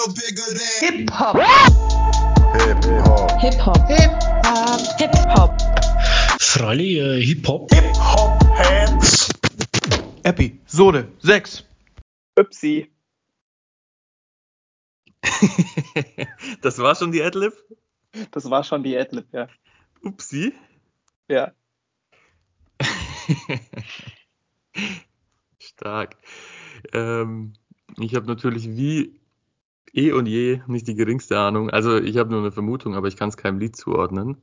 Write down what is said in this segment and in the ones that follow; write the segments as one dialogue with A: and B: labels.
A: real bigger than
B: Hip-Hop.
C: Hip-Hop.
B: Hip-Hop. Hip-Hop. Hip-Hop.
D: Freilich, äh, Hip-Hop.
C: Hip-Hop-Hands.
E: Episode 6.
F: Upsi.
G: das war schon die Adlib?
F: Das war schon die Adlib, ja.
G: Upsi.
F: Ja.
G: Stark. Ähm, ich habe natürlich wie eh und je nicht die geringste Ahnung. Also ich habe nur eine Vermutung, aber ich kann es keinem Lied zuordnen.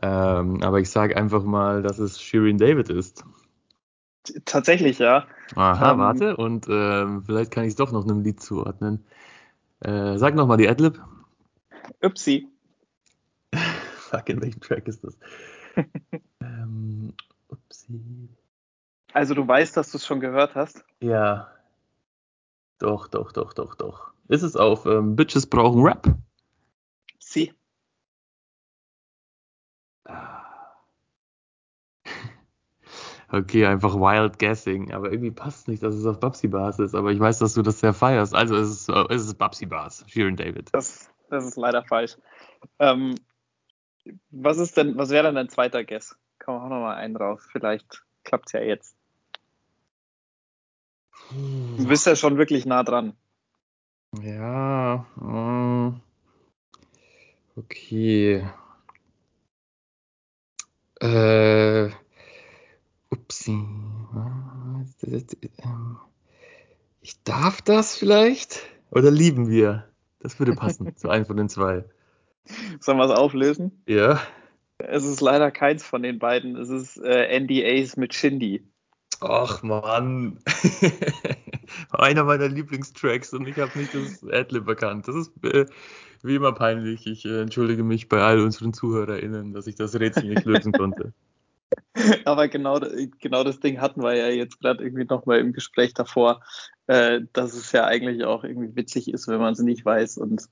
G: Ähm, aber ich sage einfach mal, dass es Shirin David ist.
F: Tatsächlich, ja.
G: Aha,
F: Ähm,
G: warte. Und ähm, vielleicht kann ich es doch noch einem Lied zuordnen. Äh, sag nochmal die Adlib.
F: Upsi.
G: Fuck, in welchem Track ist das? ähm, upsi.
F: Also du weißt, dass du es schon gehört hast.
G: Ja. Doch, doch, doch, doch, doch. Ist es auf ähm, Bitches brauchen Rap?
F: Sie.
G: Okay, einfach wild guessing. Aber irgendwie passt nicht, dass es auf Babsy Bars ist. Aber ich weiß, dass du das sehr feierst. Also es ist, äh, es ist Babsy Bars, Shirin David.
F: Das, das ist leider falsch. Ähm, was ist denn, was wäre denn dein zweiter Guess? Kann man auch noch mal einen drauf. Vielleicht klappt's ja jetzt. Du bist ja schon wirklich nah dran.
G: Ja. mm, Okay. Äh. Upsi. Ähm, Ich darf das vielleicht? Oder lieben wir? Das würde passen zu einem von den zwei.
F: Sollen wir es auflösen?
G: Ja.
F: Es ist leider keins von den beiden. Es ist äh, NDAs mit Shindy.
G: Ach man. Einer meiner Lieblingstracks und ich habe nicht das Adlib erkannt. Das ist äh, wie immer peinlich. Ich äh, entschuldige mich bei all unseren ZuhörerInnen, dass ich das Rätsel nicht lösen konnte.
F: Aber genau, genau das Ding hatten wir ja jetzt gerade irgendwie nochmal im Gespräch davor, äh, dass es ja eigentlich auch irgendwie witzig ist, wenn man es nicht weiß und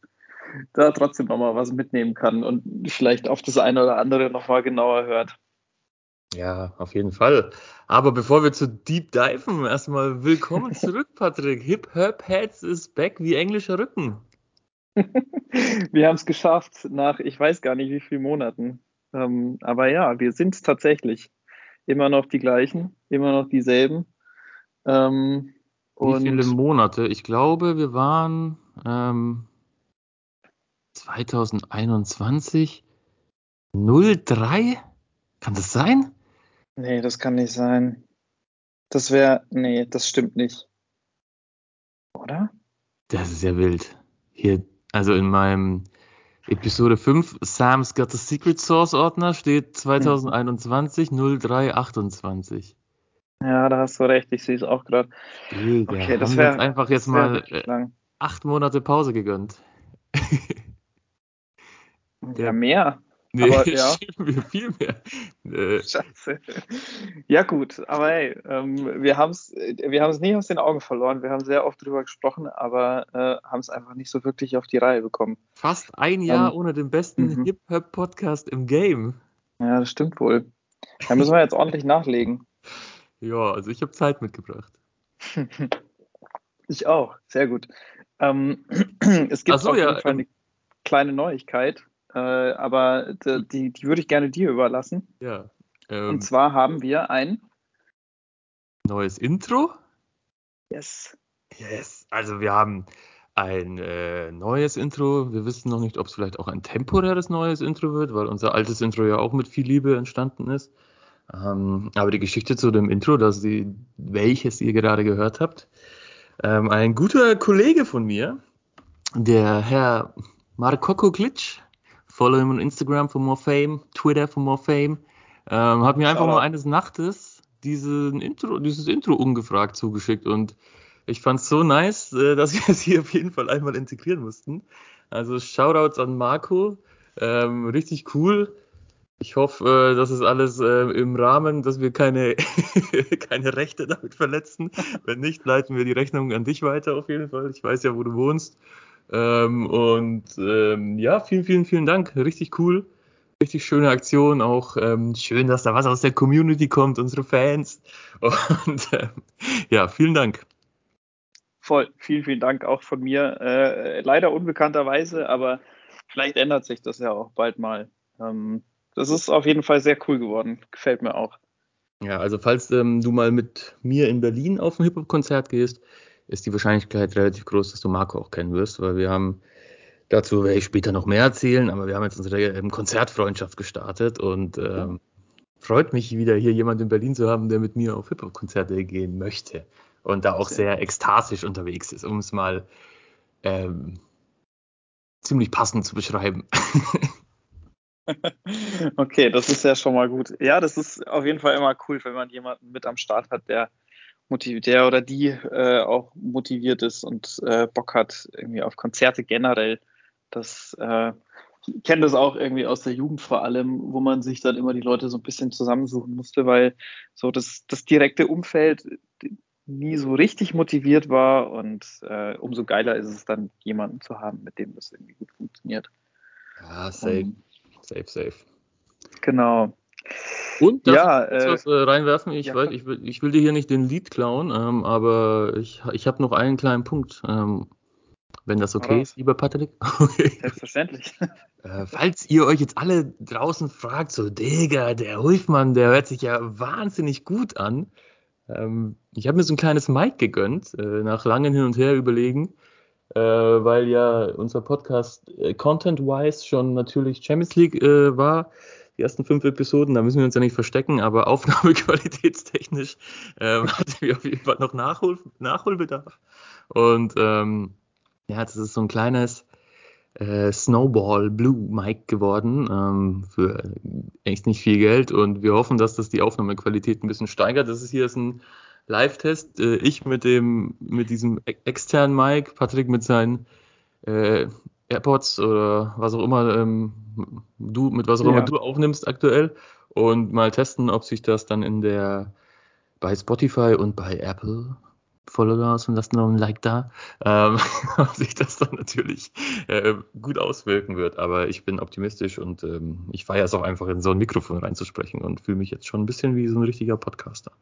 F: da trotzdem nochmal was mitnehmen kann und vielleicht auf das eine oder andere nochmal genauer hört.
G: Ja, auf jeden Fall. Aber bevor wir zu Deep Diven, erstmal willkommen zurück, Patrick. Hip Hop Heads is back wie englischer Rücken.
F: wir haben es geschafft nach ich weiß gar nicht wie vielen Monaten. Ähm, aber ja, wir sind tatsächlich immer noch die gleichen, immer noch dieselben. Ähm,
G: Wie viele Monate? Ich glaube, wir waren ähm, 2021 03. Kann das sein?
F: Nee, das kann nicht sein. Das wäre, nee, das stimmt nicht. Oder?
G: Das ist ja wild. Hier, also in meinem Episode 5, Sam's Got the Secret Source Ordner steht 2021 0328.
F: Ja, da hast du recht, ich sehe es auch gerade. Okay, das wäre
G: einfach jetzt mal äh,
F: lang.
G: acht Monate Pause gegönnt.
F: Ja, mehr.
G: Nee,
F: Aber ja.
G: viel mehr. Äh,
F: Scheiße. Ja, gut, aber hey, ähm, wir haben es wir haben's nie aus den Augen verloren. Wir haben sehr oft drüber gesprochen, aber äh, haben es einfach nicht so wirklich auf die Reihe bekommen.
G: fast ein Jahr
F: Ähm,
G: ohne den besten
F: mhm.
G: Hip-Hop-Podcast im Game.
F: Ja, das stimmt wohl. Da müssen wir jetzt ordentlich nachlegen.
G: Ja, also ich habe Zeit mitgebracht.
F: Ich auch, sehr gut. Ähm, es gibt
G: Ach so,
F: auf
G: ja,
F: jeden Fall eine kleine Neuigkeit, äh, aber d- die, die würde ich gerne dir überlassen.
G: Ja. Ähm,
F: Und zwar haben wir ein
G: neues Intro.
F: Yes.
G: Yes. Also wir haben ein äh, neues Intro. Wir wissen noch nicht, ob es vielleicht auch ein temporäres neues Intro wird, weil unser altes Intro ja auch mit viel Liebe entstanden ist. Ähm, aber die Geschichte zu dem Intro, das Sie, welches ihr gerade gehört habt, ähm, ein guter Kollege von mir, der Herr Marco Glitch, follow him on Instagram for more fame, Twitter for more fame, ähm, hat mir einfach mal eines Nachtes diesen Intro, dieses Intro ungefragt zugeschickt und ich fand es so nice, äh, dass wir es hier auf jeden Fall einmal integrieren mussten. Also Shoutouts an Marco, ähm, richtig cool. Ich hoffe, äh, das ist alles äh, im Rahmen, dass wir keine, keine Rechte damit verletzen. Wenn nicht, leiten wir die Rechnung an dich weiter auf jeden Fall. Ich weiß ja, wo du wohnst. Ähm, und ähm, ja, vielen, vielen, vielen Dank. Richtig cool. Richtig schöne Aktion. Auch ähm, schön, dass da was aus der Community kommt, unsere Fans. Und ähm, ja, vielen Dank.
F: voll. Vielen, vielen Dank auch von mir. Äh, leider unbekannterweise, aber vielleicht ändert sich das ja auch bald mal. Ähm, das ist auf jeden Fall sehr cool geworden. Gefällt mir auch.
G: Ja, also falls ähm, du mal mit mir in Berlin auf ein Hip-Hop-Konzert gehst, ist die Wahrscheinlichkeit relativ groß, dass du Marco auch kennen wirst, weil wir haben, dazu werde ich später noch mehr erzählen, aber wir haben jetzt unsere ähm, Konzertfreundschaft gestartet und ähm, freut mich wieder hier jemand in Berlin zu haben, der mit mir auf Hip-Hop-Konzerte gehen möchte und da auch sehr ekstatisch unterwegs ist, um es mal ähm, ziemlich passend zu beschreiben.
F: okay, das ist ja schon mal gut. Ja, das ist auf jeden Fall immer cool, wenn man jemanden mit am Start hat, der motiviert, der oder die äh, auch motiviert ist und äh, Bock hat irgendwie auf Konzerte generell. Das äh, ich kenne das auch irgendwie aus der Jugend vor allem, wo man sich dann immer die Leute so ein bisschen zusammensuchen musste, weil so das, das direkte Umfeld nie so richtig motiviert war und äh, umso geiler ist es dann, jemanden zu haben, mit dem das irgendwie gut funktioniert.
G: Ja, safe. Um, safe, safe.
F: Genau.
G: Und darf ja, ich was äh, reinwerfen? Ich, ja, weiß, ich, will, ich will dir hier nicht den Lied klauen, ähm, aber ich, ich habe noch einen kleinen Punkt. Ähm, wenn das okay ist, lieber Patrick.
F: Okay. Selbstverständlich.
G: Äh, falls ihr euch jetzt alle draußen fragt, so, Digga, der Hulfmann, der hört sich ja wahnsinnig gut an. Ähm, ich habe mir so ein kleines Mic gegönnt, äh, nach langem Hin und Her überlegen, äh, weil ja unser Podcast äh, content-wise schon natürlich Champions League äh, war die ersten fünf Episoden, da müssen wir uns ja nicht verstecken, aber aufnahmequalitätstechnisch ähm, hatten wir auf jeden Fall noch Nachhol Nachholbedarf. Und ähm, ja, das ist so ein kleines äh, Snowball Blue Mic geworden ähm, für echt nicht viel Geld und wir hoffen, dass das die Aufnahmequalität ein bisschen steigert. Das ist hier ist ein Live-Test. Äh, ich mit dem mit diesem e-, externen Mic, Patrick mit seinen äh, AirPods oder was auch immer ähm, du mit was auch immer du aufnimmst aktuell und mal testen, ob sich das dann in der bei Spotify und bei Apple Follow und lasst noch ein Like da, ähm, ob sich das dann natürlich äh, gut auswirken wird. Aber ich bin optimistisch und ähm, ich feiere es auch einfach in so ein Mikrofon reinzusprechen und fühle mich jetzt schon ein bisschen wie so ein richtiger Podcaster.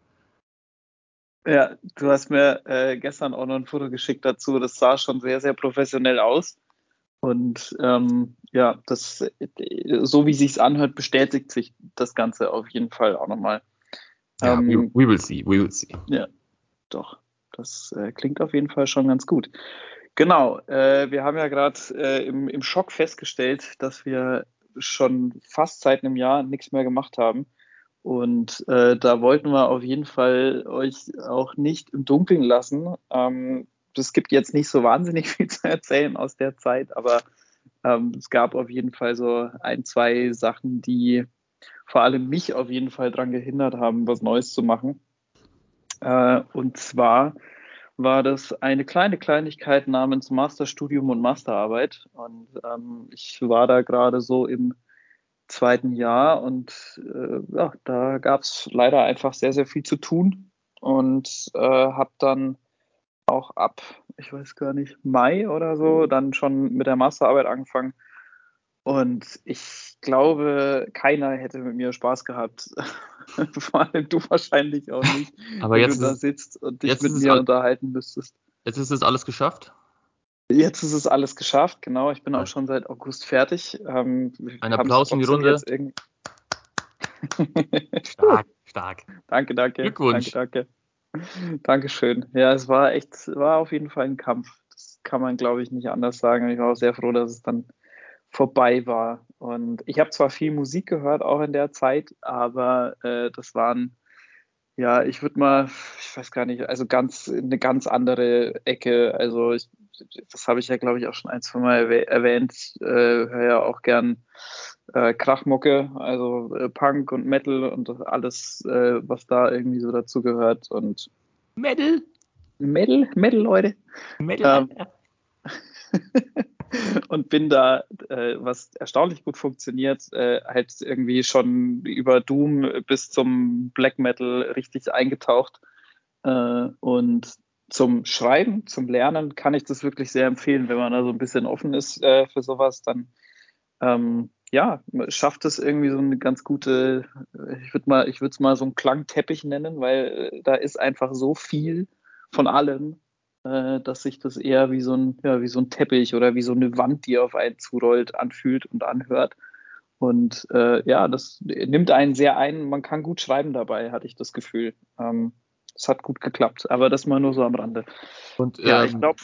F: Ja, du hast mir äh, gestern auch noch ein Foto geschickt dazu. Das sah schon sehr, sehr professionell aus. Und ähm, ja, das, so wie sich's anhört, bestätigt sich das Ganze auf jeden Fall auch nochmal.
G: Ja, ähm, we, we, will see, we will see.
F: Ja, doch. Das äh, klingt auf jeden Fall schon ganz gut. Genau, äh, wir haben ja gerade äh, im, im Schock festgestellt, dass wir schon fast seit einem Jahr nichts mehr gemacht haben. Und äh, da wollten wir auf jeden Fall euch auch nicht im Dunkeln lassen. Ähm, es gibt jetzt nicht so wahnsinnig viel zu erzählen aus der Zeit, aber ähm, es gab auf jeden Fall so ein, zwei Sachen, die vor allem mich auf jeden Fall daran gehindert haben, was Neues zu machen. Äh, und zwar war das eine kleine Kleinigkeit namens Masterstudium und Masterarbeit. Und ähm, ich war da gerade so im zweiten Jahr und äh, ja, da gab es leider einfach sehr, sehr viel zu tun und äh, habe dann auch ab, ich weiß gar nicht, Mai oder so, dann schon mit der Masterarbeit angefangen. Und ich glaube, keiner hätte mit mir Spaß gehabt. Vor allem du wahrscheinlich auch nicht.
G: Aber jetzt
F: wenn du da sitzt und dich mit mir unterhalten müsstest.
G: Jetzt ist es alles geschafft?
F: Jetzt ist es alles geschafft, genau. Ich bin auch schon seit August fertig. Ähm,
G: Ein Applaus in die Runde. stark, stark.
F: Danke, danke.
G: Glückwunsch.
F: Danke, danke. Dankeschön. Ja, es war echt, war auf jeden Fall ein Kampf. Das kann man, glaube ich, nicht anders sagen. Ich war auch sehr froh, dass es dann vorbei war. Und ich habe zwar viel Musik gehört, auch in der Zeit, aber äh, das waren, ja, ich würde mal, ich weiß gar nicht, also ganz eine ganz andere Ecke. Also ich, das habe ich ja, glaube ich, auch schon ein, zwei Mal erwähnt. Ich äh, höre ja auch gern äh, Krachmucke, also äh, Punk und Metal und alles, äh, was da irgendwie so dazu gehört. Und
G: Metal?
F: Metal, Metal, Leute.
G: Metal. Ähm,
F: und bin da, äh, was erstaunlich gut funktioniert, äh, halt irgendwie schon über Doom bis zum Black Metal richtig eingetaucht. Äh, und zum Schreiben, zum Lernen kann ich das wirklich sehr empfehlen, wenn man da so ein bisschen offen ist äh, für sowas, dann ähm, ja, schafft es irgendwie so eine ganz gute, ich würde mal, ich würde es mal so einen Klangteppich nennen, weil äh, da ist einfach so viel von allem äh, dass sich das eher wie so, ein, ja, wie so ein Teppich oder wie so eine Wand, die auf einen zurollt, anfühlt und anhört. Und äh, ja, das nimmt einen sehr ein. Man kann gut schreiben dabei, hatte ich das Gefühl. Ähm, es hat gut geklappt, aber das mal nur so am Rande.
G: Und
F: Ja,
G: ähm,
F: ich glaube,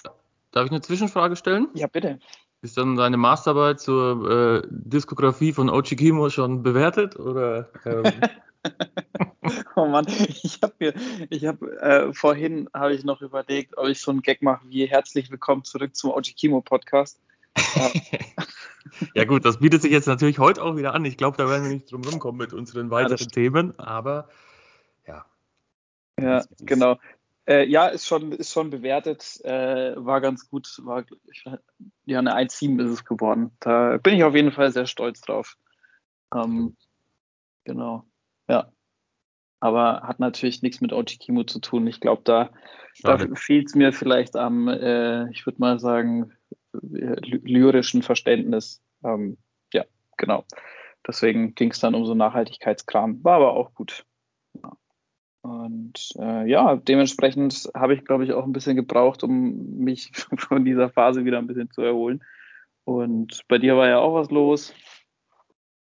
G: darf ich eine Zwischenfrage stellen?
F: ja, bitte.
G: Ist dann deine Masterarbeit zur äh, Diskografie von Ochi Kimo schon bewertet? Oder ähm,
F: Oh Mann, ich habe mir, ich habe äh, vorhin habe ich noch überlegt, ob ich so einen Gag mache wie herzlich willkommen zurück zum OG Kimo Podcast.
G: ja gut, das bietet sich jetzt natürlich heute auch wieder an. Ich glaube, da werden wir nicht drum rumkommen mit unseren weiteren
F: stimmt.
G: Themen, aber ja.
F: Ja, genau. Äh, ja, ist schon, ist schon bewertet, äh, war ganz gut, war ich, ja eine 1,7 ist es geworden. Da bin ich auf jeden Fall sehr stolz drauf. Ähm, genau, ja. Aber hat natürlich nichts mit OG Kimo zu tun. Ich glaube, da, da fehlt es mir vielleicht am, äh, ich würde mal sagen, ly- lyrischen Verständnis. Ähm, ja, genau. Deswegen ging es dann um so Nachhaltigkeitskram. War aber auch gut. Ja. Und äh, ja, dementsprechend habe ich, glaube ich, auch ein bisschen gebraucht, um mich von dieser Phase wieder ein bisschen zu erholen. Und bei dir war ja auch was los.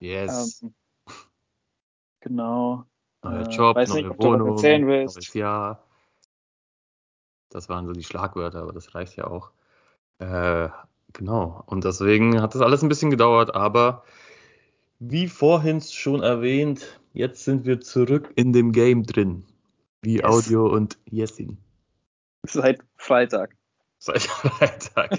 G: Yes.
F: Ähm, genau.
G: Neuer
F: äh,
G: Job,
F: weiß
G: neue
F: nicht, ob du
G: Wohnung,
F: willst.
G: neues Jahr. Das waren so die Schlagwörter, aber das reicht ja auch. Äh, genau. Und deswegen hat das alles ein bisschen gedauert, aber wie vorhin schon erwähnt, jetzt sind wir zurück in dem Game drin. Wie
F: Yes.
G: Audio und Yesin.
F: Seit Freitag.
G: Seit Freitag.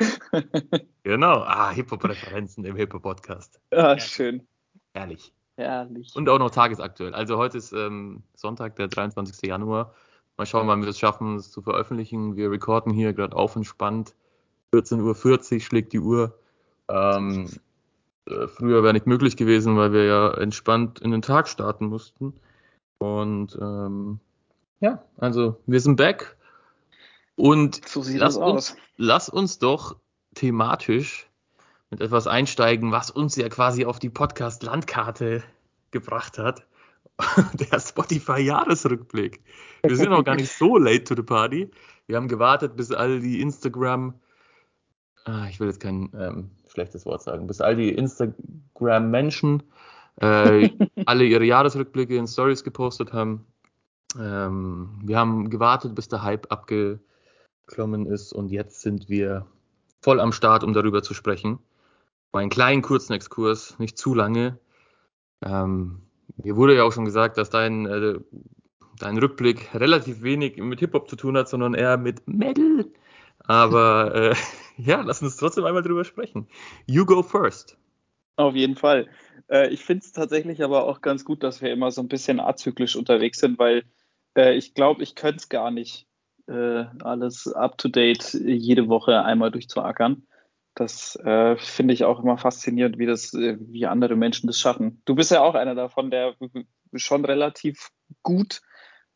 G: genau. Ah, Hip-Hop-Referenzen im Hip-Hop-Podcast.
F: ah, schön.
G: Herrlich.
F: Herrlich.
G: Und auch noch tagesaktuell. Also heute ist ähm, Sonntag, der 23. Januar. Mal schauen, wann wir es schaffen, es zu veröffentlichen. Wir recorden hier gerade auf entspannt. 14.40 Uhr schlägt die Uhr. Ähm, äh, früher wäre nicht möglich gewesen, weil wir ja entspannt in den Tag starten mussten. Und ähm, ja, also wir sind back. Und
F: so sieht
G: lass
F: das
G: uns,
F: aus.
G: lass uns doch thematisch mit etwas einsteigen, was uns ja quasi auf die Podcast-Landkarte gebracht hat. Der Spotify-Jahresrückblick. Wir sind noch gar nicht so late to the party. Wir haben gewartet, bis all die Instagram, ah, ich will jetzt kein ähm, schlechtes Wort sagen, bis all die Instagram-Menschen äh, alle ihre Jahresrückblicke in Stories gepostet haben. Ähm, wir haben gewartet, bis der Hype abgeklommen ist und jetzt sind wir voll am Start, um darüber zu sprechen. Einen kleinen kurzen Exkurs, nicht zu lange. Ähm, mir wurde ja auch schon gesagt, dass dein, äh, dein Rückblick relativ wenig mit Hip-Hop zu tun hat, sondern eher mit Metal. Aber äh, ja, lass uns trotzdem einmal drüber sprechen. You go first.
F: Auf jeden Fall. Äh, ich finde es tatsächlich aber auch ganz gut, dass wir immer so ein bisschen azyklisch unterwegs sind, weil äh, ich glaube, ich könnte es gar nicht, äh, alles up-to-date jede Woche einmal durchzuackern. Das äh, finde ich auch immer faszinierend, wie das, äh, wie andere Menschen das schaffen. Du bist ja auch einer davon, der schon relativ gut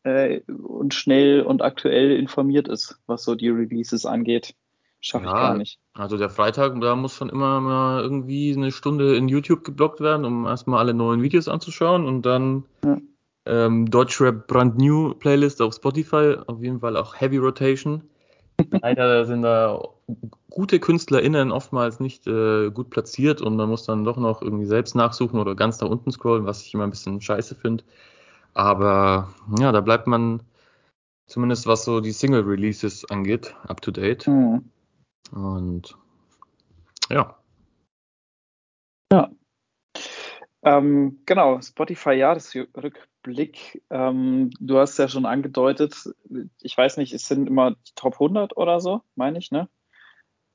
F: äh, und schnell und aktuell informiert ist, was so die Releases angeht. Schaffe ich
G: Ja.
F: gar nicht.
G: Also der Freitag, da muss schon immer mal irgendwie eine Stunde in YouTube geblockt werden, um erstmal alle neuen Videos anzuschauen und dann
F: Ja.
G: ähm, Deutschrap Brand New Playlist auf Spotify, auf jeden Fall auch Heavy Rotation. Leider sind da gute KünstlerInnen oftmals nicht äh, gut platziert und man muss dann doch noch irgendwie selbst nachsuchen oder ganz nach unten scrollen, was ich immer ein bisschen scheiße finde. Aber ja, da bleibt man zumindest was so die Single-Releases angeht, up to date.
F: Hm.
G: Und ja,
F: Ähm, genau, Spotify-Jahresrückblick. Ähm, du hast ja schon angedeutet, ich weiß nicht, es sind immer die Top 100 oder so, meine ich, ne?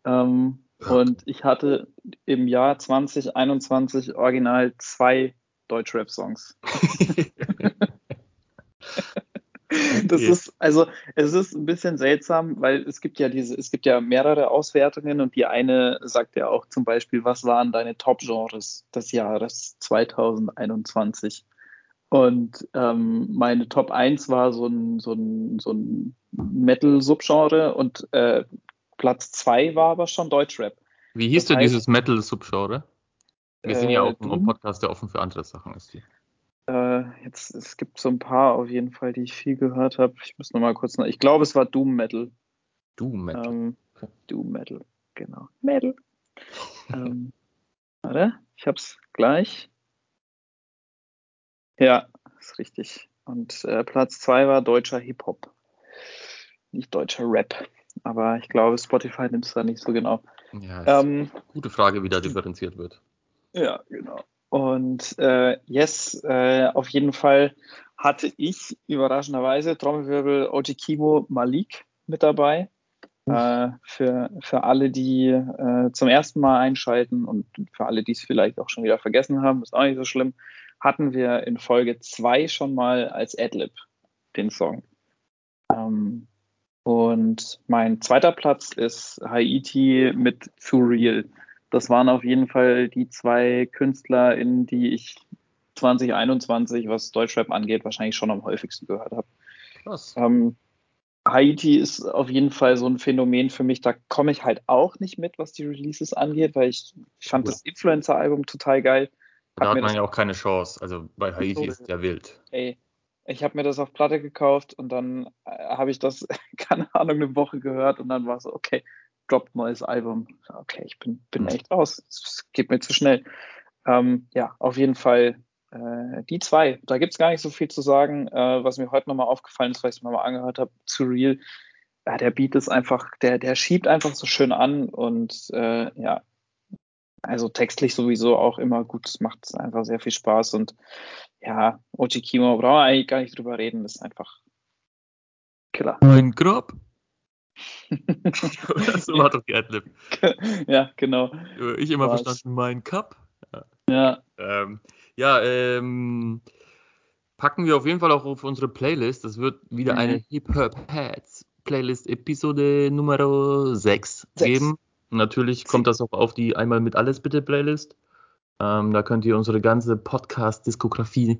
F: Ähm. Und ich hatte im Jahr 2021 original zwei Deutschrap-Songs. Das
G: Okay.
F: ist, also, es ist ein bisschen seltsam, weil es gibt ja diese, es gibt ja mehrere Auswertungen und die eine sagt ja auch zum Beispiel, was waren deine Top-Genres des Jahres 2021? Und ähm, meine Top 1 war so ein, so ein, so ein Metal-Subgenre und äh, Platz 2 war aber schon Deutschrap.
G: Wie hieß
F: Das
G: denn
F: heißt-
G: dieses Metal-Subgenre? Wir sind ja
F: Äh,
G: auch ein? Podcast, der offen für andere Sachen ist. Hier.
F: Äh, jetzt, es gibt so ein paar auf jeden Fall, die ich viel gehört habe. Ich muss noch mal kurz nach. Ich glaube, es war Doom Metal.
G: Doom Metal.
F: Ähm, Doom Metal, genau. Metal. ähm, warte, ich hab's gleich. Ja, ist richtig. Und äh, Platz zwei war deutscher Hip-Hop. Nicht deutscher Rap. Aber ich glaube, Spotify nimmt es da nicht so genau.
G: Ja, ist
F: Ähm,
G: gute Frage, wie da differenziert wird.
F: Ja, genau. Und äh, yes, äh, auf jeden Fall hatte ich überraschenderweise Trommelwirbel Oji Kimo Malik mit dabei. Äh, für, für alle, die äh, zum ersten Mal einschalten und für alle, die es vielleicht auch schon wieder vergessen haben, ist auch nicht so schlimm, hatten wir in Folge zwei schon mal als Adlib den Song. Ähm, und mein zweiter Platz ist Haiti mit Surreal. Das waren auf jeden Fall die zwei Künstler, in die ich 2021, was Deutschrap angeht, wahrscheinlich schon am häufigsten gehört habe.
G: Krass.
F: Ähm, Haiti ist auf jeden Fall so ein Phänomen für mich. Da komme ich halt auch nicht mit, was die Releases angeht, weil ich fand
G: Cool.
F: das Influencer-Album total geil.
G: Da hat
F: mir
G: man ja auch keine Chance. Also bei Haiti
F: So,
G: ist es ja wild.
F: Ey, ich habe mir das auf Platte gekauft und dann äh, habe ich das, keine Ahnung, eine Woche gehört und dann war so, okay, droppt neues Album. Okay, ich bin, bin
G: Hm.
F: echt raus. Es geht mir zu schnell. Ähm, ja, auf jeden Fall äh, die zwei. Da gibt's gar nicht so viel zu sagen. Äh, was mir heute nochmal aufgefallen ist, weil ich es mir mal angehört habe, zu Real. Ja, der Beat ist einfach, der, der schiebt einfach so schön an und äh, ja, also textlich sowieso auch immer gut. Es macht einfach sehr viel Spaß und ja, Oji Kimo brauchen wir eigentlich gar nicht drüber reden. Das ist einfach Killer.
G: Mein Grab. so war doch die Adlib.
F: ja, genau.
G: Ich immer
F: Was?
G: verstanden, mein Cup.
F: Ja,
G: Ähm, ja, ähm, packen wir auf jeden Fall auch auf unsere Playlist. Das wird wieder
F: Mhm.
G: eine Hip-Hop-Hats Playlist Episode Nummer 6
F: Sechs.
G: geben. Natürlich kommt das auch auf die Einmal mit alles bitte Playlist. Ähm, da könnt ihr unsere ganze Podcast-Diskografie,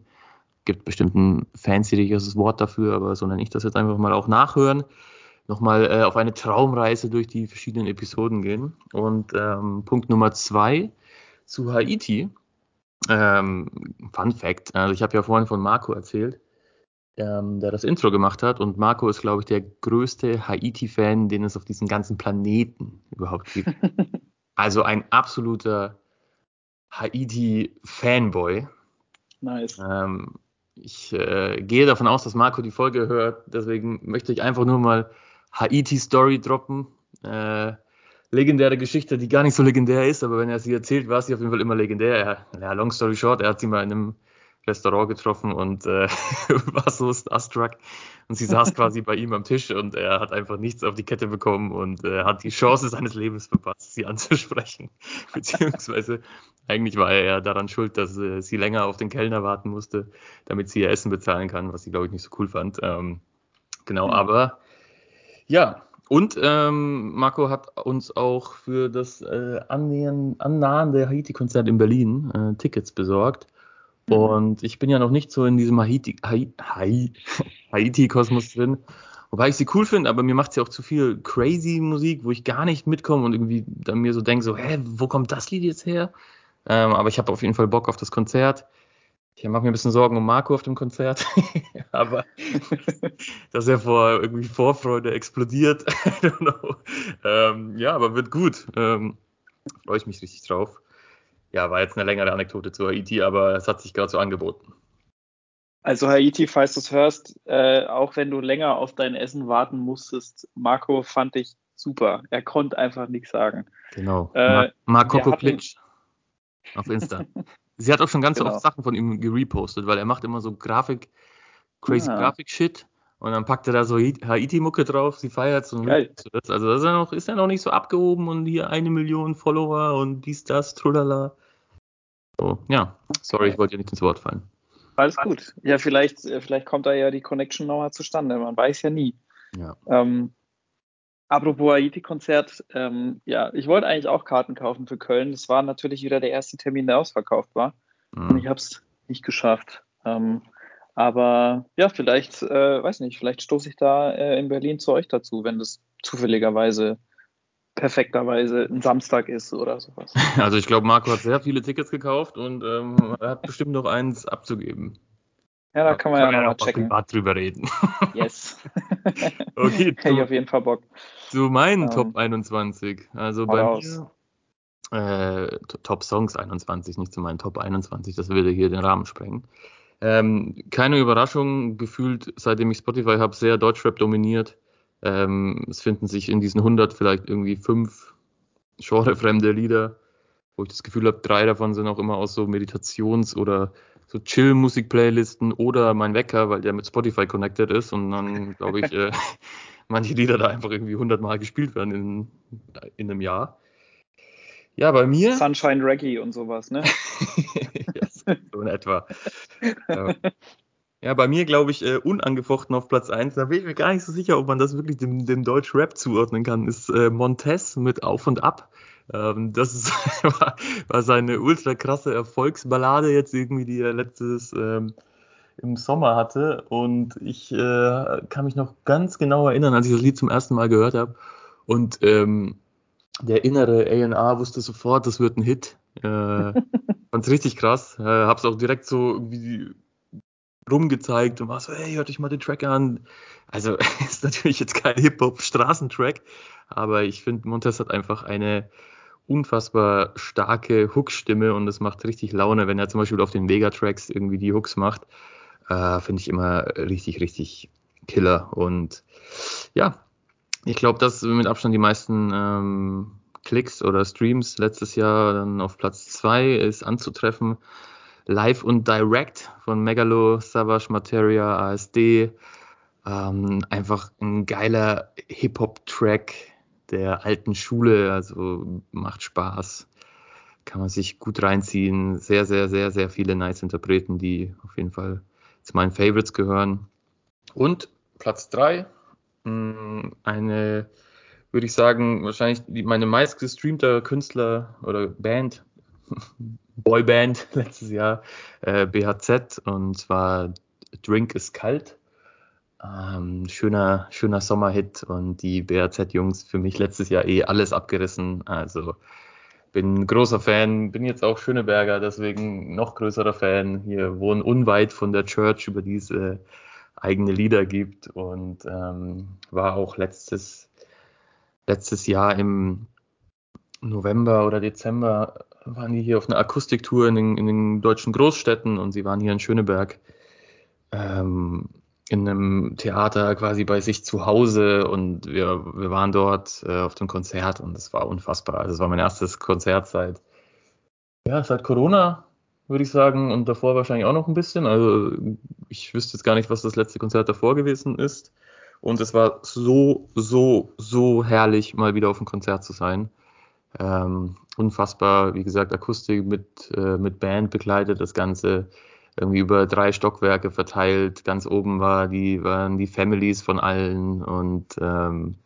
G: gibt bestimmt ein fancy Wort dafür, aber so nenne ich das jetzt einfach mal auch nachhören. Nochmal äh, auf eine Traumreise durch die verschiedenen Episoden gehen. Und ähm, Punkt Nummer zwei zu Haiti. Ähm, Fun Fact, also ich habe ja vorhin von Marco erzählt, ähm, der das Intro gemacht hat. Und Marco ist, glaube ich, der größte Haiti-Fan, den es auf diesem ganzen Planeten überhaupt gibt. also ein absoluter Haiti-Fanboy.
F: nice.
G: Ähm, ich äh, gehe davon aus, dass Marco die Folge hört. Deswegen möchte ich einfach nur mal Haiti-Story droppen. Äh, legendäre Geschichte, die gar nicht so legendär ist, aber wenn er sie erzählt, war sie auf jeden Fall immer legendär. Er, ja, long story short, er hat sie mal in einem Restaurant getroffen und äh, war so starstruck. Und sie saß quasi bei ihm am Tisch und er hat einfach nichts auf die Kette bekommen und äh, hat die Chance seines Lebens verpasst, sie anzusprechen. Beziehungsweise eigentlich war er ja daran schuld, dass äh, sie länger auf den Kellner warten musste, damit sie ihr Essen bezahlen kann, was sie, glaube ich, nicht so cool fand. Ähm, genau,
F: Mhm.
G: aber ja. Und ähm, Marco hat uns auch für das äh, Annähern, annahende Haiti-Konzert in Berlin äh, Tickets besorgt.
F: Mhm.
G: Und ich bin ja noch nicht so in diesem Haiti- Hai- Hai- Haiti-Kosmos drin. Wobei ich sie cool finde, aber mir macht sie auch zu viel crazy Musik, wo ich gar nicht mitkomme und irgendwie dann mir so denke, so, hä, wo kommt das Lied jetzt her? Ähm, aber ich habe auf jeden Fall Bock auf das Konzert. Ich mache mir ein bisschen Sorgen um Marco auf dem Konzert, aber dass er vor irgendwie Vorfreude explodiert. I don't know. Ähm, ja, aber wird gut. Ähm, Freue ich mich richtig drauf. Ja, war jetzt eine längere Anekdote zu Haiti, aber es hat sich gerade so angeboten.
F: Also Haiti, falls du es hörst, äh, auch wenn du länger auf dein Essen warten musstest, Marco fand ich super. Er konnte einfach nichts sagen.
G: Genau.
F: Äh,
G: Mar Marco
F: wir hatten-
G: Plitsch auf Insta. Sie hat auch schon ganz
F: Genau.
G: oft Sachen von ihm gerepostet, weil er macht immer so Grafik, crazy
F: Ah.
G: Grafik-Shit und dann packt er da so Haiti-Mucke drauf, sie feiert das. Also das ist ja, noch, ist ja noch nicht so abgehoben und hier eine Million Follower und dies, das, trulala. So, ja, sorry, ich wollte dir nicht ins Wort fallen.
F: Alles gut. Ja, vielleicht, äh, vielleicht kommt da ja die Connection nochmal zustande. Man weiß ja nie.
G: Ja.
F: Ähm, apropos Haiti-Konzert, ähm, ja, ich wollte eigentlich auch Karten kaufen für Köln. Das war natürlich wieder der erste Termin, der ausverkauft war. Und ich
G: Mhm.
F: habe es nicht geschafft. Ähm, aber ja, vielleicht, äh, weiß nicht, vielleicht stoße ich da äh, in Berlin zu euch dazu, wenn das zufälligerweise, perfekterweise ein Samstag ist oder sowas.
G: Also ich glaube, Marco hat sehr viele Tickets gekauft und ähm, er hat bestimmt noch eins abzugeben.
F: Ja, da kann man ja,
G: wir
F: nochmal
G: noch mal
F: checken.
G: privat drüber reden.
F: Yes.
G: Okay,
F: Hätte ich auf jeden Fall Bock.
G: zu meinen
F: Ähm,
G: Top 21. Also bei mir äh, Top Songs 21, nicht zu meinen Top 21, das würde hier den Rahmen sprengen. Ähm, keine Überraschung, gefühlt, seitdem ich Spotify habe, sehr Deutschrap dominiert. Ähm, es finden sich in diesen 100 vielleicht irgendwie fünf genrefremde Lieder, wo ich das Gefühl habe, drei davon sind auch immer aus so Meditations- oder so Chill-Musik-Playlisten oder mein Wecker, weil der mit Spotify connected ist und dann, glaube ich, äh, manche Lieder da einfach irgendwie 100 Mal gespielt werden in, in einem Jahr. Ja, bei mir.
F: Sunshine Reggae und sowas, ne?
G: ja, so in etwa. Ja. Ja, bei mir glaube ich äh, unangefochten auf Platz 1. Da bin ich mir gar nicht so sicher, ob man das wirklich dem, dem Deutsch-Rap zuordnen kann. Ist äh, Montez mit Auf und Ab. Ähm, das ist, war, war seine ultra krasse Erfolgsballade jetzt irgendwie, die er letztes ähm, im Sommer hatte. Und ich äh, kann mich noch ganz genau erinnern, als ich das Lied zum ersten Mal gehört habe. Und ähm, der innere A&R wusste sofort, das wird ein Hit. Äh, fand's richtig krass. Äh, hab's auch direkt so irgendwie rumgezeigt und war so, hey, hört euch mal den Track an. Also ist natürlich jetzt kein Hip-Hop-Straßentrack, aber ich finde, Montez hat einfach eine unfassbar starke Hook-Stimme und es macht richtig Laune, wenn er zum Beispiel auf den Vega-Tracks irgendwie die Hooks macht. Äh, finde ich immer richtig, richtig Killer. Und ja, ich glaube, dass mit Abstand die meisten ähm, Klicks oder Streams letztes Jahr dann auf Platz zwei ist anzutreffen. Live und Direct von Megalo, Savage Materia, ASD. Ähm, einfach ein geiler Hip-Hop-Track der alten Schule, also macht Spaß. Kann man sich gut reinziehen. Sehr, sehr, sehr, sehr viele nice Interpreten, die auf jeden Fall zu meinen Favorites gehören. Und Platz drei eine, würde ich sagen, wahrscheinlich meine meistgestreamte Künstler oder Band, Boyband letztes Jahr, äh, BHZ, und zwar Drink ist kalt. Ähm, schöner, schöner Sommerhit und die BHZ-Jungs für mich letztes Jahr eh alles abgerissen. Also bin großer Fan, bin jetzt auch Schöneberger, deswegen noch größerer Fan. Hier wohnen unweit von der Church, über die es äh, eigene Lieder gibt und ähm, war auch letztes, letztes Jahr im November oder Dezember waren die hier auf einer Akustiktour in den, in den deutschen Großstädten und sie waren hier in Schöneberg ähm, in einem Theater quasi bei sich zu Hause und wir, wir waren dort äh, auf dem Konzert und es war unfassbar. Also es war mein erstes Konzert seit, ja, seit Corona, würde ich sagen, und davor wahrscheinlich auch noch ein bisschen. Also ich wüsste jetzt gar nicht, was das letzte Konzert davor gewesen ist. Und es war so, so, so herrlich, mal wieder auf dem Konzert zu sein. Ähm, unfassbar, wie gesagt, Akustik mit, äh, mit Band begleitet, das Ganze irgendwie über drei Stockwerke verteilt. Ganz oben war die, waren die Families von allen und ähm,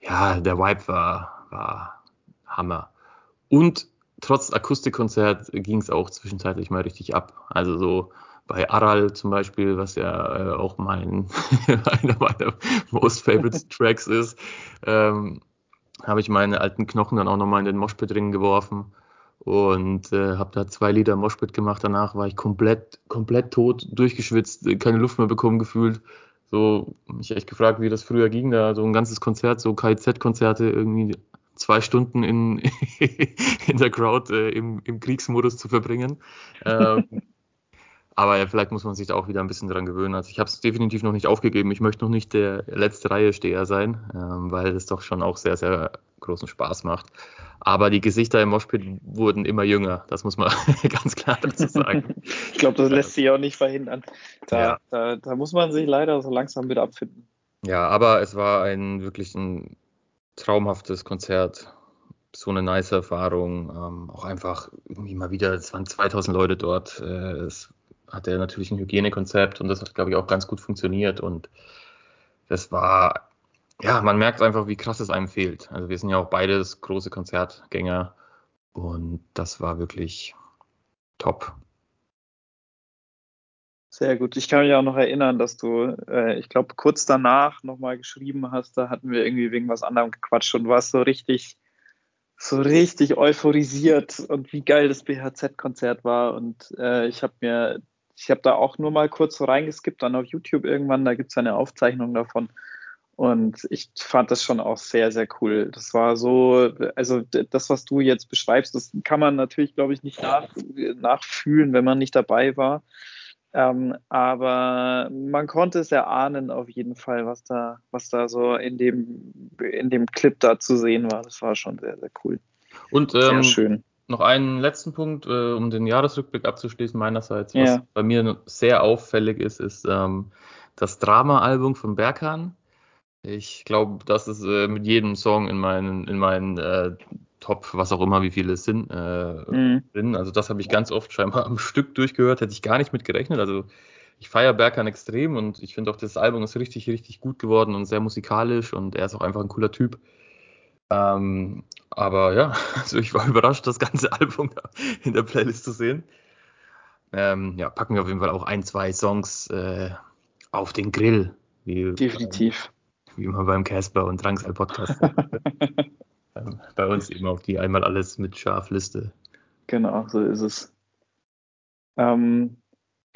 G: ja, der Vibe war, war Hammer. Und trotz Akustikkonzert ging es auch zwischenzeitlich mal richtig ab. Also so bei Aral zum Beispiel, was ja äh, auch mein einer meiner most favorite Tracks ist, ähm, habe ich meine alten Knochen dann auch nochmal in den Moshpit-Ring geworfen und äh, habe da zwei Lieder Moshpit gemacht. Danach war ich komplett, komplett tot, durchgeschwitzt, keine Luft mehr bekommen gefühlt. So, mich echt gefragt, wie das früher ging, da so ein ganzes Konzert, so KIZ-Konzerte irgendwie zwei Stunden in, in der Crowd äh, im, im Kriegsmodus zu verbringen. Ähm, aber vielleicht muss man sich da auch wieder ein bisschen dran gewöhnen. Also ich habe es definitiv noch nicht aufgegeben. Ich möchte noch nicht der letzte Reihe Steher sein, ähm, weil es doch schon auch sehr, sehr großen Spaß macht. Aber die Gesichter im Moshpit wurden immer jünger. Das muss man ganz klar dazu sagen.
F: ich glaube, das lässt sich auch nicht verhindern. Da,
G: Ja.
F: da, da muss man sich leider so langsam wieder abfinden.
G: Ja, aber es war ein wirklich ein traumhaftes Konzert. So eine nice Erfahrung. Ähm, auch einfach irgendwie mal wieder, es waren 2000 Leute dort. Äh, es hatte natürlich ein Hygienekonzept und das hat, glaube ich, auch ganz gut funktioniert. Und das war, ja, man merkt einfach, wie krass es einem fehlt. Also wir sind ja auch beides große Konzertgänger und das war wirklich top.
F: Sehr gut. Ich kann mich auch noch erinnern, dass du, äh, ich glaube, kurz danach nochmal geschrieben hast, da hatten wir irgendwie wegen was anderem gequatscht und warst so richtig, so richtig euphorisiert und wie geil das BHZ-Konzert war. Und äh, ich habe mir, ich habe da auch nur mal kurz so reingeskippt, dann auf YouTube irgendwann, da gibt es eine Aufzeichnung davon. Und ich fand das schon auch sehr, sehr cool. Das war so, also das, was du jetzt beschreibst, das kann man natürlich, glaube ich, nicht nach, nachfühlen, wenn man nicht dabei war. Ähm, aber man konnte es erahnen auf jeden Fall, was da, was da so in dem, in dem Clip da zu sehen war. Das war schon sehr, sehr cool.
G: Und
F: Sehr
G: ähm,
F: schön.
G: Noch einen letzten Punkt, äh, um den Jahresrückblick abzuschließen meinerseits. Was
F: Ja.
G: bei mir sehr auffällig ist, ist ähm, das Drama-Album von Berkan. Ich glaube, das ist äh, mit jedem Song in meinen, in meinen äh, Top, was auch immer, wie viele es sind, äh,
F: Mhm.
G: drin. Also das habe ich ganz oft scheinbar am Stück durchgehört, hätte ich gar nicht mit gerechnet. Also ich feiere Berkan extrem und ich finde auch, das Album ist richtig, richtig gut geworden und sehr musikalisch und er ist auch einfach ein cooler Typ. Ähm, aber ja, also ich war überrascht, das ganze Album in der Playlist zu sehen. Ähm, ja, packen wir auf jeden Fall auch ein, zwei Songs äh, auf den Grill, wie,
F: Definitiv.
G: wie immer beim Casper und Drangsal Podcast. ähm, bei uns eben auf die einmal alles mit Scharfliste.
F: Genau, so ist es. Ähm,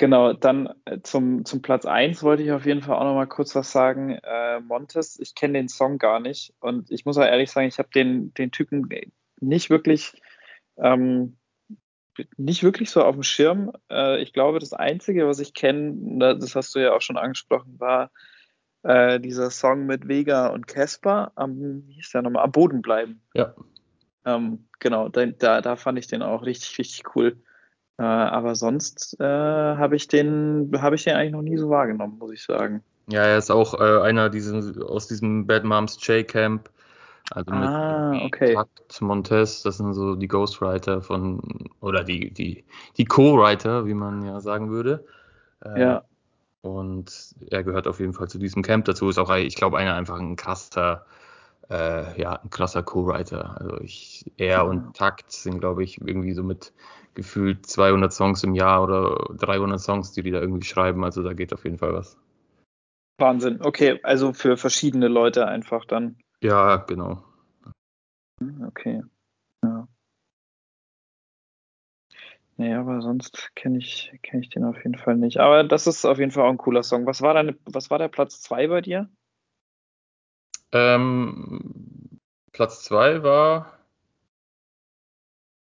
F: genau, dann äh, zum, zum Platz 1 wollte ich auf jeden Fall auch noch mal kurz was sagen. Äh, Montes, ich kenne den Song gar nicht und ich muss auch ehrlich sagen, ich habe den, den Typen nicht wirklich, ähm, nicht wirklich so auf dem Schirm. Äh, ich glaube, das Einzige, was ich kenne, das hast du ja auch schon angesprochen, war äh, dieser Song mit Vega und Casper am, wie hieß der nochmal, am Boden bleiben.
G: Ja.
F: Ähm, genau, da, da, da fand ich den auch richtig, richtig cool. Äh, aber sonst äh, habe ich den, habe ich den eigentlich noch nie so wahrgenommen, muss ich sagen.
G: Ja, er ist auch äh, einer diesen, aus diesem Bad Moms J-Camp. Also mit
F: Ah, okay.
G: Takt, Montez, das sind so die Ghostwriter von, oder die, die, die Co-Writer, wie man ja sagen würde. Äh,
F: Ja,
G: Und er gehört auf jeden Fall zu diesem Camp dazu. Ist auch, ich glaube, einer einfach ein krasser, äh, ja, ein krasser Co-Writer. Also ich, er und Takt sind, glaube ich, irgendwie so mit gefühlt 200 Songs im Jahr oder 300 Songs, die die da irgendwie schreiben. Also da geht auf jeden Fall was.
F: Wahnsinn. Okay, also für verschiedene Leute einfach dann.
G: Ja, genau.
F: Okay. Ja. Nee, aber sonst kenne ich, kenn ich den auf jeden Fall nicht. Aber das ist auf jeden Fall auch ein cooler Song. Was war, deine, was war der Platz 2 bei dir?
G: Ähm, Platz zwei war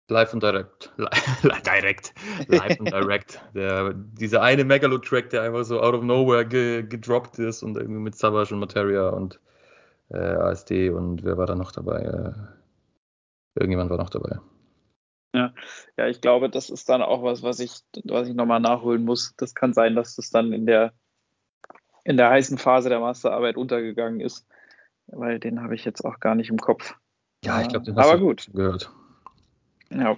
G: Live und Direct. Direct. Live und Direct. Der, dieser eine Megalo-Track, der einfach so out of nowhere ge gedroppt ist und irgendwie mit Savage und Materia und äh, ASD und wer war da noch dabei? Äh, irgendjemand war noch dabei.
F: Ja, ich glaube, das ist dann auch was, was ich, was ich nochmal nachholen muss. Das kann sein, dass das dann in der, in der heißen Phase der Masterarbeit untergegangen ist, weil den habe ich jetzt auch gar nicht im Kopf.
G: Ja, ich glaube, den
F: Aber
G: hast
F: gut.
G: du gehört.
F: Ja.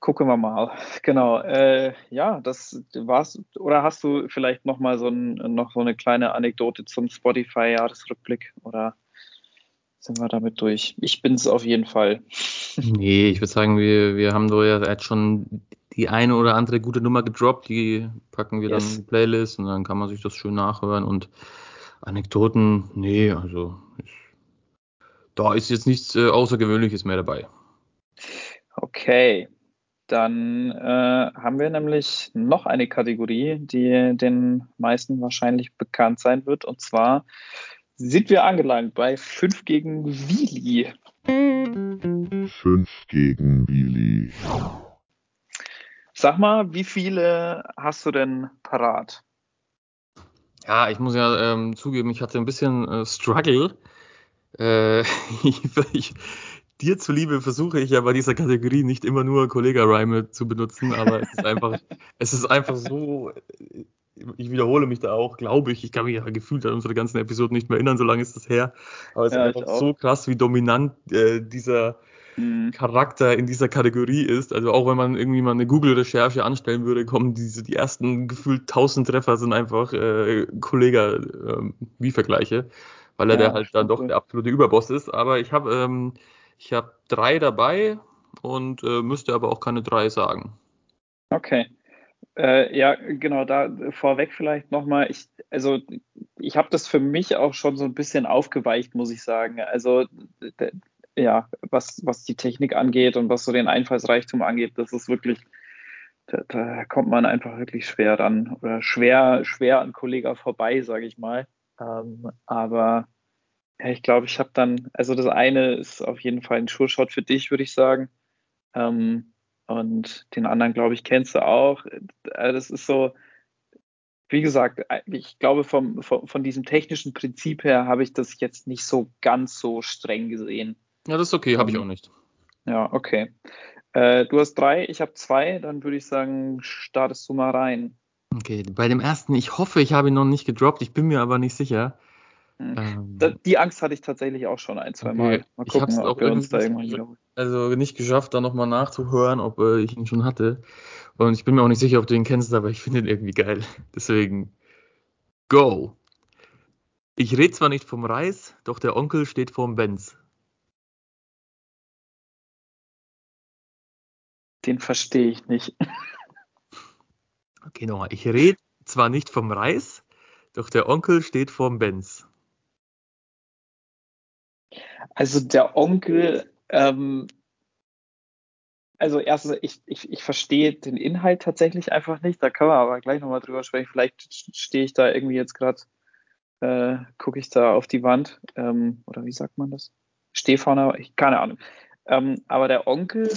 F: Gucken wir mal. Genau. Äh, ja, das war's. Oder hast du vielleicht noch mal so, ein, noch so eine kleine Anekdote zum Spotify-Jahresrückblick? Oder sind wir damit durch? Ich bin es auf jeden Fall.
G: Nee, ich würde sagen, wir, wir haben doch ja jetzt schon die eine oder andere gute Nummer gedroppt, die packen wir
F: Yes.
G: dann in die Playlist und dann kann man sich das schön nachhören und Anekdoten, nee, also ich, da ist jetzt nichts äh, Außergewöhnliches mehr dabei.
F: Okay. Dann äh, haben wir nämlich noch eine Kategorie, die den meisten wahrscheinlich bekannt sein wird. Und zwar sind wir angelangt bei 5 gegen Willi.
C: 5 gegen Willi.
F: Sag mal, wie viele hast du denn parat?
G: Ja, ich muss ja ähm, zugeben, ich hatte ein bisschen äh, Struggle. Äh, ich, dir zuliebe versuche ich ja bei dieser Kategorie nicht immer nur Kollega-Reime zu benutzen, aber es ist einfach, es ist einfach so, äh, ich wiederhole mich da auch, glaube ich, ich kann mich ja gefühlt an unsere ganzen Episoden nicht mehr erinnern, so lange ist das her, aber es
F: Ja,
G: ist einfach so krass, wie dominant äh, dieser
F: Hm.
G: Charakter in dieser Kategorie ist. Also auch wenn man irgendwie mal eine Google-Recherche anstellen würde, kommen diese die ersten gefühlt 1000 Treffer sind einfach äh, Kollege ähm, wie Vergleiche, weil er
F: Ja,
G: der halt dann doch der absolute Überboss ist. Aber ich habe ähm, ich habe drei dabei und äh, müsste aber auch keine drei sagen.
F: Okay. Äh, ja, genau, da vorweg vielleicht nochmal, ich, also ich habe das für mich auch schon so ein bisschen aufgeweicht, muss ich sagen. Also ja, was, was die Technik angeht und was so den Einfallsreichtum angeht, das ist wirklich da, da kommt man einfach wirklich schwer ran oder schwer, schwer an Kollega vorbei, sage ich mal. Ähm, aber ja, ich glaube, ich habe dann, also das eine ist auf jeden Fall ein Sure-Shot für dich, würde ich sagen. Ähm, und den anderen, glaube ich, kennst du auch. Äh, das ist so, wie gesagt, äh, ich glaube, vom, vom, von diesem technischen Prinzip her habe ich das jetzt nicht so ganz so streng gesehen.
G: Ja, das ist okay, habe ich
F: Ähm,
G: auch nicht.
F: Ja, okay. Äh, du hast drei, ich habe zwei, dann würde ich sagen, startest du mal rein.
G: Okay, bei dem ersten, ich hoffe, ich habe ihn noch nicht gedroppt, ich bin mir aber nicht sicher.
F: Hm.
G: Ähm,
F: Da, die Angst hatte ich tatsächlich auch schon ein, zwei
G: Okay,
F: Mal. Mal
G: ich hab's
F: gucken,
G: auch
F: wir uns da
G: irgendwie
F: irgendwann wiederholen.
G: also nicht geschafft, da nochmal nachzuhören, ob äh, ich ihn schon hatte. Und ich bin mir auch nicht sicher, ob du ihn kennst, aber ich finde ihn irgendwie geil. Deswegen, go! Ich rede zwar nicht vom Reis, doch der Onkel steht vorm Benz.
F: Den verstehe ich nicht.
G: Okay, nochmal. Ich rede zwar nicht vom Reis, doch der Onkel steht vorm Benz.
F: Also der Onkel, ähm, also erstens, ich, ich, ich verstehe den Inhalt tatsächlich einfach nicht. Da können wir aber gleich nochmal drüber sprechen. Vielleicht stehe ich da irgendwie jetzt gerade, äh, gucke ich da auf die Wand. Ähm, oder wie sagt man das? Stehe vorne, ich, keine Ahnung. Ähm, aber der Onkel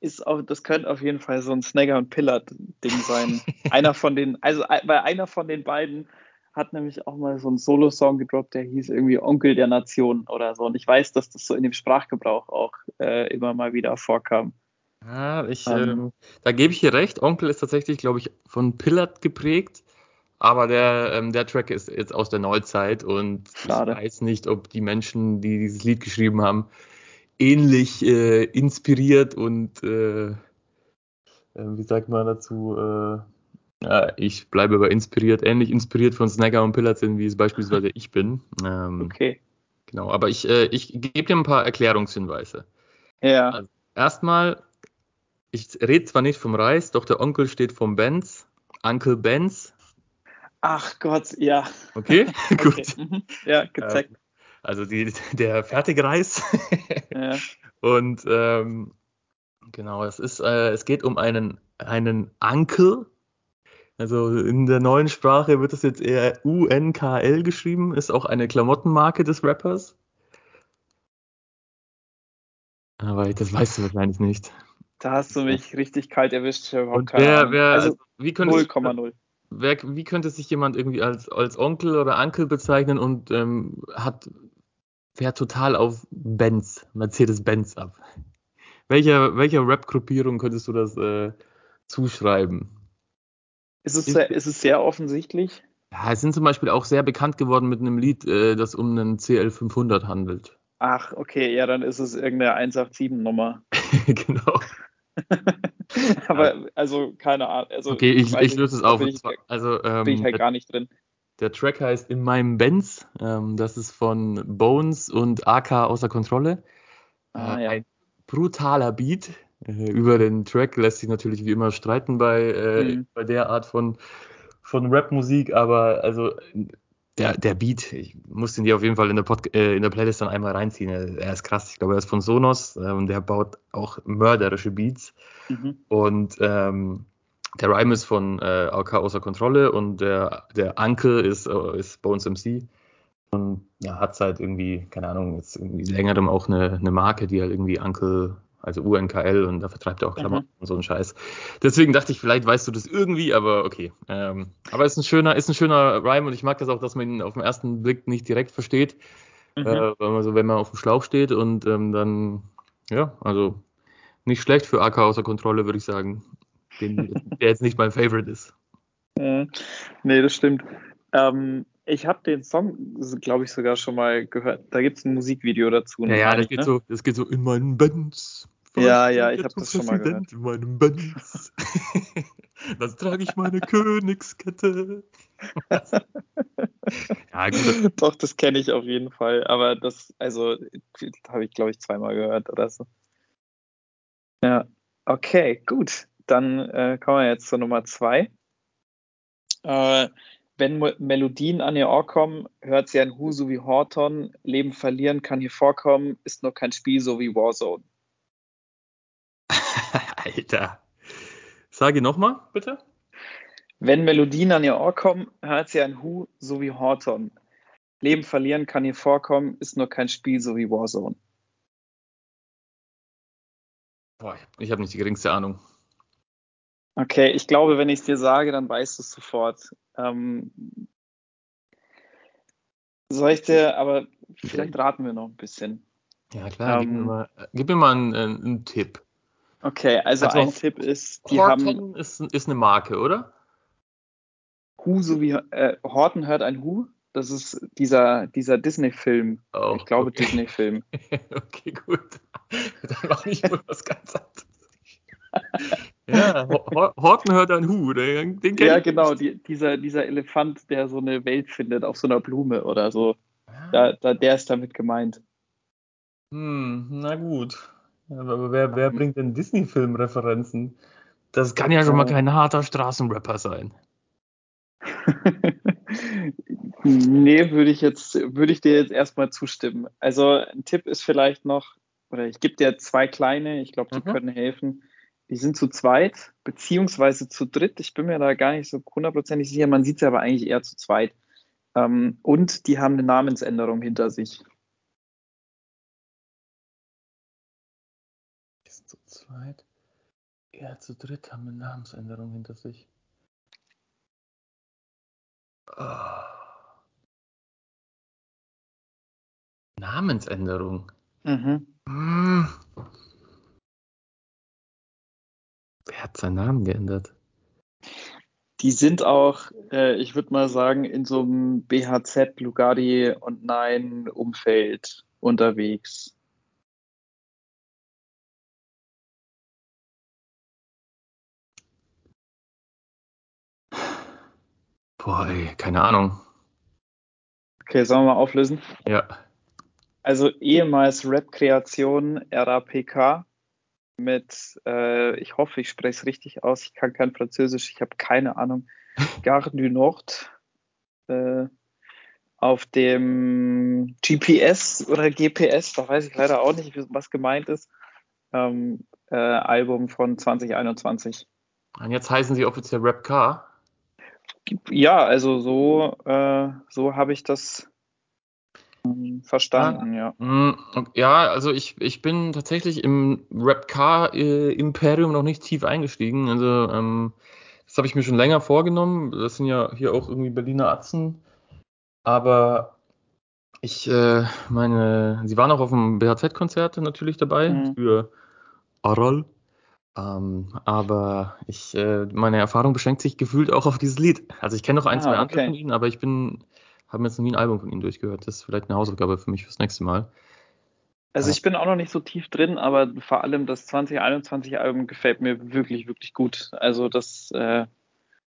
F: ist auch, das könnte auf jeden Fall so ein Snagger und Pillard-Ding sein. einer von den, also ein- weil einer von den beiden hat nämlich auch mal so einen Solo-Song gedroppt, der hieß irgendwie Onkel der Nation oder so. Und ich weiß, dass das so in dem Sprachgebrauch auch äh, immer mal wieder vorkam.
G: Ja, ich,
F: Ähm.
G: ähm, da gebe ich dir recht. Onkel ist tatsächlich, glaube ich, von Pillard geprägt. Aber der, ähm, der Track ist jetzt aus der Neuzeit und
F: Schade.
G: ich weiß nicht, ob die Menschen, die dieses Lied geschrieben haben, ähnlich äh, inspiriert und äh, äh, wie sagt man dazu? Äh, ja, ich bleibe aber inspiriert, ähnlich inspiriert von Snagger und Pillard sind, wie es beispielsweise ich bin. Ähm,
F: Okay.
G: Genau, aber ich, äh, ich gebe dir ein paar Erklärungshinweise.
F: Ja.
G: Also- Erstmal, ich rede zwar nicht vom Reis, doch der Onkel steht vom Benz. Uncle Benz.
F: Ach Gott, ja.
G: Okay,
F: Okay.
G: gut.
F: Mhm. Ja, gezeigt.
G: Also die, der Fertigreis.
F: Ja.
G: Und ähm, genau, es ist, äh, es geht um einen, einen Uncle. Also in der neuen Sprache wird es jetzt eher UNKL geschrieben, ist auch eine Klamottenmarke des Rappers. Aber das weißt du wahrscheinlich nicht.
F: Da hast du mich richtig kalt erwischt.
G: Wer, wer,
F: also
G: also, wie könnte sich-
F: 0,0.
G: Wer, wie könnte sich jemand irgendwie als, als Onkel oder Uncle bezeichnen und ähm, hat fährt total auf Benz, Mercedes-Benz ab? Welcher, welcher Rap-Gruppierung könntest du das äh, zuschreiben?
F: Ist es, sehr, ist es sehr offensichtlich?
G: Ja, es sind zum Beispiel auch sehr bekannt geworden mit einem Lied, äh, das um einen CL500 handelt.
F: Ach, okay, ja, dann ist es irgendeine 187-Nummer.
G: genau.
F: Aber, also, keine Ahnung. Also,
G: Okay, ich, ich löse es auf.
F: Ich,
G: Also, ähm,
F: bin ich halt
G: der,
F: gar nicht drin.
G: der Track heißt In meinem Benz. Ähm, das ist von Bones und AK außer Kontrolle.
F: Ah,
G: Äh,
F: ja.
G: Ein brutaler Beat. Äh, über den Track lässt sich natürlich wie immer streiten bei, äh,
F: Mhm.
G: bei der Art von, von Rap-Musik, aber also der, der Beat, ich muss den dir auf jeden Fall in der, Pod äh, in der Playlist dann einmal reinziehen. Er ist krass. Ich glaube, er ist von Sonos äh, und der baut auch mörderische Beats.
F: Mhm.
G: Und ähm, der Rhyme ist von äh, AK außer Kontrolle und der, der Uncle ist, äh, ist Bones MC. Und ja, hat seit irgendwie, keine Ahnung, jetzt irgendwie längerem auch eine, eine Marke, die halt irgendwie Uncle, also UNKL und da vertreibt er auch Klamotten und so einen Scheiß. Deswegen dachte ich, vielleicht weißt du das irgendwie, aber okay. Ähm, aber ist ein schöner, ist ein schöner Rhyme und ich mag das auch, dass man ihn auf den ersten Blick nicht direkt versteht.
F: Mhm.
G: Äh, weil man so, wenn man auf dem Schlauch steht und ähm, dann, ja, also nicht schlecht für AK außer Kontrolle, würde ich sagen. Den, der jetzt nicht mein Favorite ist.
F: Mhm. Nee, das stimmt. Ähm, ich habe den Song, glaube ich, sogar schon mal gehört. Da gibt es ein Musikvideo dazu.
G: Ja, ja,
F: meine
G: das
F: ich,
G: geht
F: ne?
G: so, das geht so in meinem Benz.
F: Ja, ja, ich
G: Fahr
F: hab das schon mal
G: Präsident In meinem Benz. Dann trage ich meine Königskette. ja, gut.
F: Doch, das kenne ich auf jeden Fall. Aber das, also, habe ich, glaube ich, zweimal gehört oder so. Ja, okay, gut. Dann äh, kommen wir jetzt zur Nummer zwei. Äh, wenn Melodien an ihr Ohr kommen, hört sie ein Husu wie Horton. Leben verlieren kann hier vorkommen, ist nur kein Spiel so wie Warzone.
G: Alter. Sage nochmal, bitte.
F: Wenn Melodien an ihr Ohr kommen, hört sie ein Hu so wie Horton. Leben verlieren kann ihr vorkommen, ist nur kein Spiel so wie Warzone.
G: Boah, ich habe nicht die geringste Ahnung.
F: Okay, ich glaube, wenn ich es dir sage, dann weißt du es sofort. Ähm, soll ich dir, aber vielleicht raten wir noch ein bisschen.
G: Ja, klar, gib mir
F: Ähm,
G: mal, gib mir mal einen, einen, einen Tipp.
F: Okay, also,
G: Also,
F: ein Tipp ist, die haben
G: Horton ist, ist eine Marke, oder?
F: Hu so wie äh, Horton hört ein Hu. Das ist dieser, dieser Disney-Film.
G: Oh,
F: ich glaube,
G: okay.
F: Disney-Film.
G: okay, gut. Dann mache ich wohl was ganz anderes. ja, Ho- Ho- Horton hört ein Hu, den, den
F: Ja, genau, die, dieser, dieser Elefant, der so eine Welt findet auf so einer Blume oder so. Da, da, der ist damit gemeint.
G: Hm, na gut. Aber wer, wer bringt denn Disney-Film-Referenzen? Das kann ja schon mal kein harter Straßenrapper sein.
F: nee, würde ich jetzt, würde ich dir jetzt erstmal zustimmen. Also ein Tipp ist vielleicht noch, oder ich gebe dir zwei kleine, ich glaube, die
G: Mhm.
F: können helfen. Die sind zu zweit, beziehungsweise zu dritt. Ich bin mir da gar nicht so hundertprozentig sicher. Man sieht sie aber eigentlich eher zu zweit. Ähm, und die haben eine Namensänderung hinter sich.
G: Ist zu zweit. Ja, zu dritt haben eine Namensänderung hinter sich. Ah. Namensänderung.
F: Mhm.
G: Hm. Wer hat seinen Namen geändert?
F: Die sind auch, äh, ich würde mal sagen, in so einem BHZ, Lugardi und Nein Umfeld unterwegs.
G: Boah, ey, keine Ahnung.
F: Okay, sollen wir mal auflösen?
G: Ja.
F: Also ehemals Rap-Kreation RAPK mit, äh, ich hoffe, ich spreche es richtig aus, ich kann kein Französisch, ich habe keine Ahnung, Gare du Nord äh, auf dem GPS oder GPS, da weiß ich leider auch nicht, was gemeint ist, ähm, äh, Album von 2021.
G: Und jetzt heißen sie offiziell Rap Car.
F: Ja, also so, äh, so habe ich das verstanden, ja.
G: Ok- Ja, also ich, ich bin tatsächlich im Rap Car äh, Imperium noch nicht tief eingestiegen. Also ähm, das habe ich mir schon länger vorgenommen. Das sind ja hier auch irgendwie Berliner Atzen. Aber ich äh, meine, sie waren auch auf dem BHZ-Konzert natürlich dabei
F: Mhm.
G: für Aral. Ähm, aber ich, äh, meine Erfahrung beschränkt sich gefühlt auch auf dieses Lied. Also ich kenne noch ein,
F: Ah,
G: zwei andere
F: okay.
G: von ihnen, aber ich bin, habe mir jetzt noch nie ein Album von ihnen durchgehört. Das ist vielleicht eine Hausaufgabe für mich fürs nächste Mal.
F: Also ich bin auch noch nicht so tief drin, aber vor allem das 2021 Album gefällt mir wirklich, wirklich gut. Also das, äh,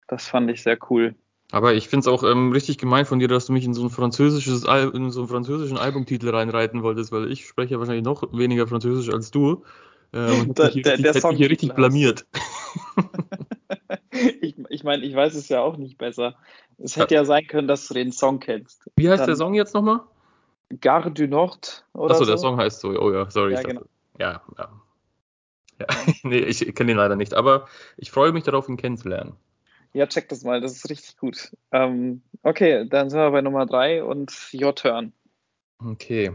F: das fand ich sehr cool.
G: Aber ich finde es auch ähm, richtig gemein von dir, dass du mich in so ein französisches Al in so einen französischen Albumtitel reinreiten wolltest, weil ich spreche ja wahrscheinlich noch weniger Französisch als du. Äh, und
F: Der-
G: mich hier
F: der-
G: richtig,
F: der
G: hätte mich hier richtig blamiert.
F: ich ich meine, ich weiß es ja auch nicht besser. Es hätte ja sein können, dass du den Song kennst.
G: Wie heißt
F: Dann
G: der Song jetzt nochmal?
F: Gare du Nord oder
G: Achso,
F: so.
G: der Song heißt so. Oh ja, sorry.
F: Ja, genau.
G: ja, ja. ja. nee, ich kenne ihn leider nicht, aber ich freue mich darauf, ihn kennenzulernen.
F: Ja, check das mal, das ist richtig gut. Ähm, okay, dann sind wir bei Nummer drei und your turn.
G: Okay.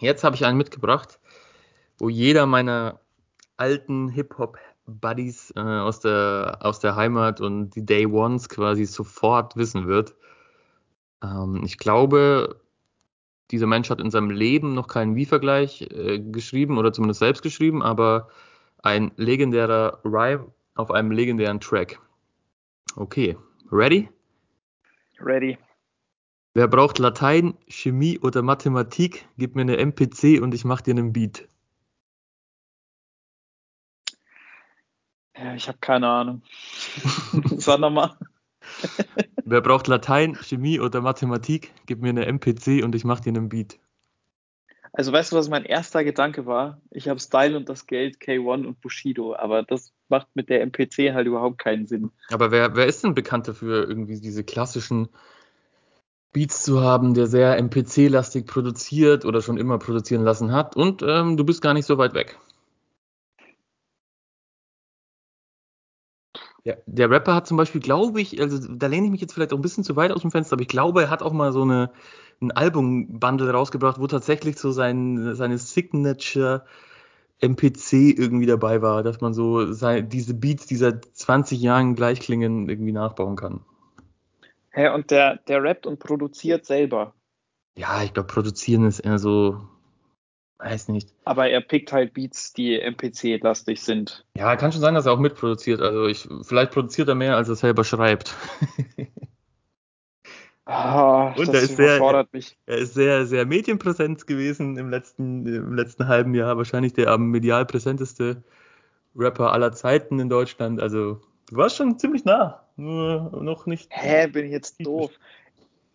G: Jetzt habe ich einen mitgebracht, wo jeder meiner alten Hip-Hop-Buddies äh, aus, der, aus der Heimat und die Day Ones quasi sofort wissen wird. Ähm, ich glaube, dieser Mensch hat in seinem Leben noch keinen Wie-Vergleich äh, geschrieben oder zumindest selbst geschrieben, aber ein legendärer Rhyme auf einem legendären Track. Okay, ready?
F: Ready.
G: Wer braucht Latein, Chemie oder Mathematik? Gib mir eine MPC und ich mach dir einen Beat.
F: Ja, ich habe keine Ahnung. Sag nochmal.
G: Wer braucht Latein, Chemie oder Mathematik? Gib mir eine MPC und ich mach dir einen Beat.
F: Also weißt du, was mein erster Gedanke war? Ich habe Style und das Geld, K1 und Bushido, aber das macht mit der MPC halt überhaupt keinen Sinn.
G: Aber wer, wer ist denn bekannt dafür, irgendwie diese klassischen Beats zu haben, der sehr MPC-lastig produziert oder schon immer produzieren lassen hat? Und ähm, du bist gar nicht so weit weg. Ja, der Rapper hat zum Beispiel, glaube ich, also da lehne ich mich jetzt vielleicht auch ein bisschen zu weit aus dem Fenster, aber ich glaube, er hat auch mal so eine, ein Album-Bundle rausgebracht, wo tatsächlich so sein, seine Signature MPC irgendwie dabei war, dass man so diese Beats, die seit 20 Jahren gleich klingen, irgendwie nachbauen kann.
F: Hä, und der, der rappt und produziert selber.
G: Ja, ich glaube, produzieren ist eher so, weiß nicht.
F: Aber er pickt halt Beats, die MPC-lastig sind.
G: Ja, kann schon sein, dass er auch mitproduziert. Also ich, vielleicht produziert er mehr, als er selber schreibt.
F: Ah,
G: Und
F: das
G: er ist sehr-
F: mich.
G: Er ist sehr, sehr medienpräsent gewesen im letzten, im letzten halben Jahr. Wahrscheinlich der am medial präsenteste Rapper aller Zeiten in Deutschland. Also, du warst schon ziemlich nah. Nur noch nicht.
F: Hä, bin ich jetzt doof?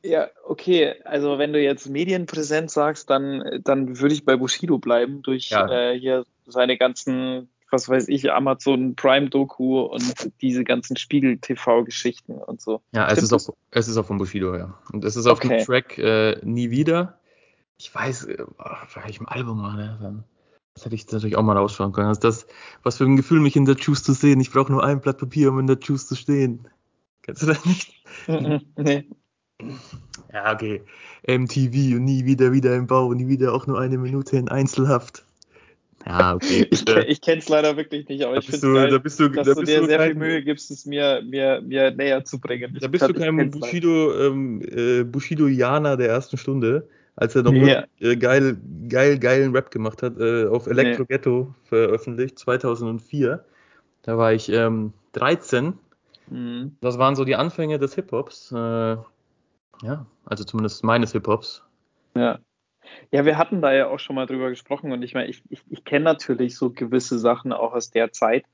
F: Ja, okay, also wenn du jetzt medienpräsent sagst, dann, dann würde ich bei Bushido bleiben, durch
G: Ja.
F: äh, hier seine ganzen, was weiß ich, Amazon Prime Doku und diese ganzen Spiegel-TV-Geschichten und so.
G: Ja, es
F: Stimmt
G: ist, auch, es ist auch von Bushido, ja. Und es ist auf
F: Okay.
G: dem Track äh, Nie wieder. Ich weiß, äh, auf welchem Album war der dann? Das hätte ich natürlich auch mal rausschauen können. Also das, was für ein Gefühl, mich in der Juice zu sehen. Ich brauche nur ein Blatt Papier, um in der Juice zu stehen. Kennst du das nicht?
F: Nee.
G: Ja, okay. MTV und nie wieder wieder im Bau, nie wieder auch nur eine Minute in Einzelhaft. Ja, okay.
F: Ich,
G: Äh,
F: ich kenne es leider wirklich nicht, aber
G: da
F: ich
G: bist
F: finde
G: du,
F: geil,
G: da bist du,
F: dass
G: da
F: du dir
G: du
F: sehr viel
G: kein,
F: Mühe gibst, es mir, mir, mir näher zu bringen.
G: da
F: Ich
G: bist du kein. Bushido, ähm, äh, Bushido-Jana der ersten Stunde, als er noch wirklich, äh, geil, geil, geilen Rap gemacht hat, äh, auf Electro Ghetto veröffentlicht, 2004. Da war ich ähm, 13.
F: Mhm.
G: Das waren so die Anfänge des Hip-Hops. Ja, also zumindest meines Hip-Hops.
F: Ja. Ja, wir hatten da ja auch schon mal drüber gesprochen und ich meine, ich, ich, ich kenne natürlich so gewisse Sachen auch aus der Zeit,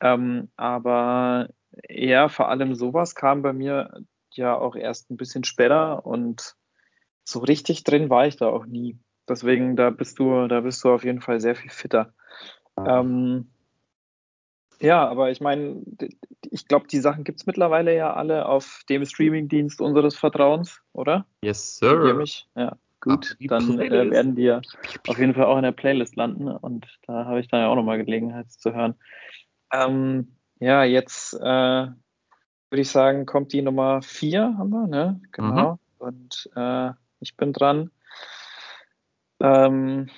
F: ähm, aber ja, vor allem sowas kam bei mir ja auch erst ein bisschen später und so richtig drin war ich da auch nie. Deswegen, da bist du, da bist du auf jeden Fall sehr viel fitter. Ähm, ja, aber ich meine, ich glaube, die Sachen gibt es mittlerweile ja alle auf dem Streamingdienst unseres Vertrauens, oder?
G: Yes, sir.
F: mich? Ja, gut.
G: Die
F: Dann äh, werden die ja auf jeden Fall auch in der Playlist landen und da habe ich dann ja auch nochmal Gelegenheit zu hören. Ähm, ja, jetzt äh, würde ich sagen, kommt die Nummer vier, haben wir, ne? Genau. Und äh, ich bin dran. Ähm,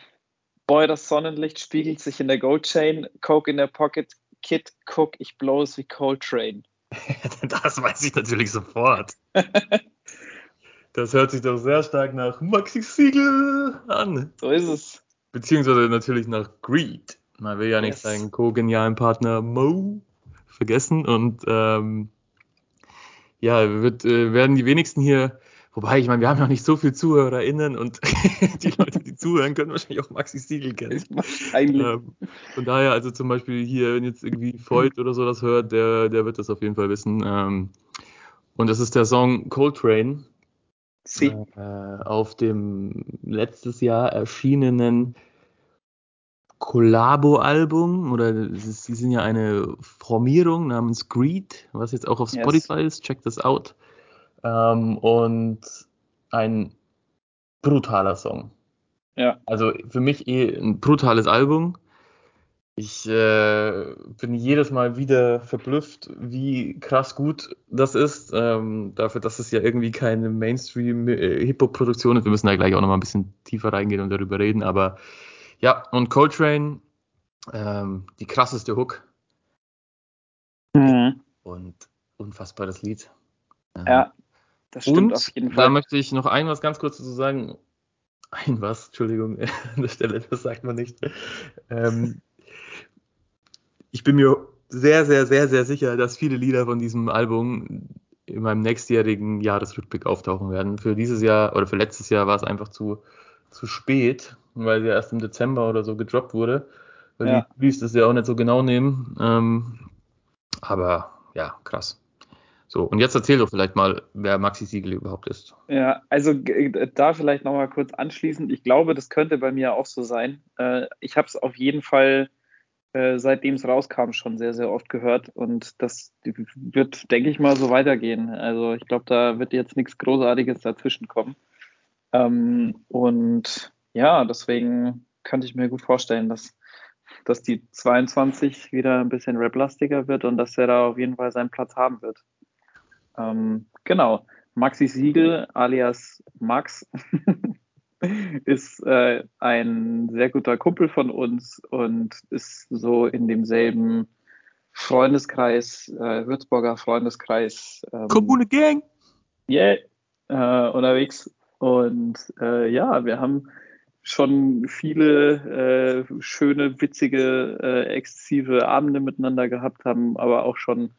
F: Boy, das Sonnenlicht spiegelt sich in der Gold Chain, Coke in der Pocket, Kid, Cook, ich blow es wie Coltrane.
G: Das weiß ich natürlich sofort. Das hört sich doch sehr stark nach Maxi Siegel an.
F: So ist es.
G: Beziehungsweise natürlich nach Greed. Man will ja nicht
F: Yes.
G: seinen co-genialen Partner Mo vergessen. Und ähm, ja, wird, äh, werden die wenigsten hier, wobei, ich meine, wir haben ja nicht so viele ZuhörerInnen und die Leute, die zuhören, können wahrscheinlich auch Maxi Siegel kennen.
F: Wahrscheinlich.
G: Ähm, von daher, also zum Beispiel hier, wenn jetzt irgendwie Voigt oder so das hört, der, der wird das auf jeden Fall wissen. Ähm, und das ist der Song Coltrane
F: Sie.
G: äh, auf dem letztes Jahr erschienenen Collabo-Album oder sie sind ja eine Formierung namens Greed, was jetzt auch auf
F: Yes.
G: Spotify ist, check das out. Ähm, und ein brutaler Song.
F: Ja.
G: Also für mich eh ein brutales Album. Ich äh, bin jedes Mal wieder verblüfft, wie krass gut das ist. Ähm, dafür, dass es ja irgendwie keine Mainstream-Hip-Hop-Produktion ist. Wir müssen da gleich auch nochmal ein bisschen tiefer reingehen und darüber reden. Aber ja, und Coltrane, ähm, die krasseste Hook
F: Mhm.
G: und unfassbar das Lied. Ähm,
F: Ja, das stimmt
G: und
F: auf jeden
G: da
F: Fall.
G: möchte ich noch ein was ganz kurz dazu sagen. Ein was, Entschuldigung, an der Stelle, das sagt man nicht. Ähm, ich bin mir sehr, sehr, sehr, sehr sicher, dass viele Lieder von diesem Album in meinem nächstjährigen Jahresrückblick auftauchen werden. Für dieses Jahr oder für letztes Jahr war es einfach zu, zu spät, weil sie erst im Dezember oder so gedroppt wurde. Weil
F: Ja.
G: die Release das ja auch nicht so genau nehmen. Ähm, aber ja, krass. So, und jetzt erzähl doch vielleicht mal, wer Maxi Siegel überhaupt ist.
F: Ja, also da vielleicht nochmal kurz anschließend. Ich glaube, das könnte bei mir auch so sein. Äh, ich habe es auf jeden Fall, äh, seitdem es rauskam, schon sehr, sehr oft gehört. Und das wird, denke ich mal, so weitergehen. Also ich glaube, da wird jetzt nichts Großartiges dazwischen kommen. Ähm, und ja, deswegen könnte ich mir gut vorstellen, dass dass die 22 wieder ein bisschen raplastiger wird und dass er da auf jeden Fall seinen Platz haben wird. Ähm, genau. Maxi Siegel alias Max ist äh, ein sehr guter Kumpel von uns und ist so in demselben Freundeskreis, äh, Würzburger Freundeskreis.
G: Ähm, Kommune Gang!
F: Yeah, äh, unterwegs. Und äh, ja, wir haben schon viele äh, schöne, witzige, äh, exzessive Abende miteinander gehabt, haben aber auch schon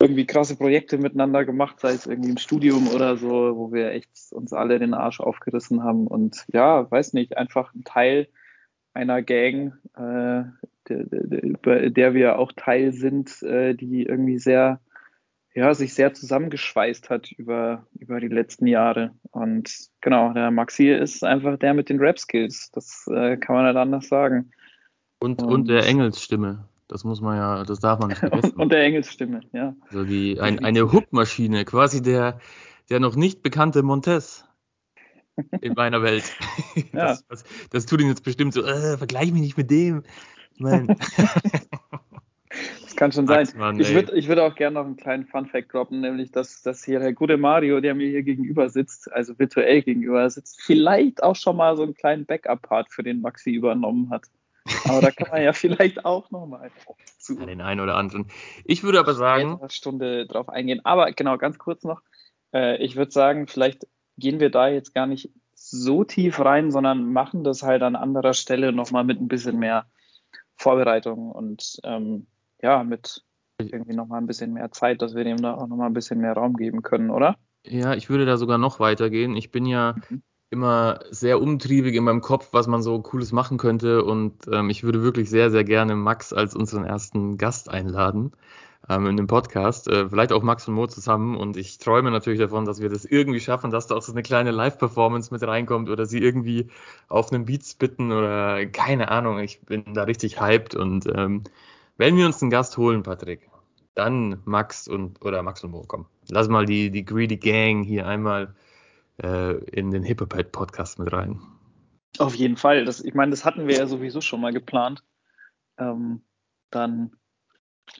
F: irgendwie krasse Projekte miteinander gemacht, sei es irgendwie im Studium oder so, wo wir echt uns alle den Arsch aufgerissen haben. Und ja, weiß nicht, einfach ein Teil einer Gang, äh, der, der, der wir auch Teil sind, äh, die irgendwie sehr, ja, sich sehr zusammengeschweißt hat über, über die letzten Jahre. Und genau, der Maxi ist einfach der mit den Rap-Skills. Das äh, kann man nicht anders sagen.
G: Und, und, und der Engelsstimme. Das muss man ja, das darf man nicht vergessen.
F: Und der Engelsstimme, ja.
G: Also die, ein, eine Hook-Maschine, quasi der, der noch nicht bekannte Montez in meiner Welt. Ja. Das, das, das, tut ihn jetzt bestimmt so, äh, vergleich mich nicht mit dem. Nein.
F: Das kann schon sein. Mann, ich würde ich würd auch gerne noch einen kleinen Fun-Fact droppen, nämlich, dass, dass hier der gute Mario, der mir hier gegenüber sitzt, also virtuell gegenüber sitzt, vielleicht auch schon mal so einen kleinen Backup-Part für den Maxi übernommen hat. Aber da kann man ja vielleicht auch nochmal
G: zu den einen oder anderen. Ich würde aber sagen.
F: Eine Stunde drauf eingehen. Aber genau, ganz kurz noch. Äh, ich würde sagen, vielleicht gehen wir da jetzt gar nicht so tief rein, sondern machen das halt an anderer Stelle nochmal mit ein bisschen mehr Vorbereitung und ähm, ja, mit irgendwie nochmal ein bisschen mehr Zeit, dass wir dem da auch nochmal ein bisschen mehr Raum geben können, oder?
G: Ja, ich würde da sogar noch weitergehen. Ich bin ja mhm immer sehr umtriebig in meinem Kopf, was man so Cooles machen könnte. Und ähm, ich würde wirklich sehr, sehr gerne Max als unseren ersten Gast einladen ähm, in dem Podcast. Äh, vielleicht auch Max und Mo zusammen. Und ich träume natürlich davon, dass wir das irgendwie schaffen, dass da auch so eine kleine Live-Performance mit reinkommt oder sie irgendwie auf einen Beat spitten oder keine Ahnung. Ich bin da richtig hyped. Und ähm, wenn wir uns einen Gast holen, Patrick, dann Max und oder Max und Mo, komm. Lass mal die, die Greedy Gang hier einmal äh, in den Hippopad Podcast mit rein.
F: Auf jeden Fall. Das, ich meine, das hatten wir ja sowieso schon mal geplant. Ähm, dann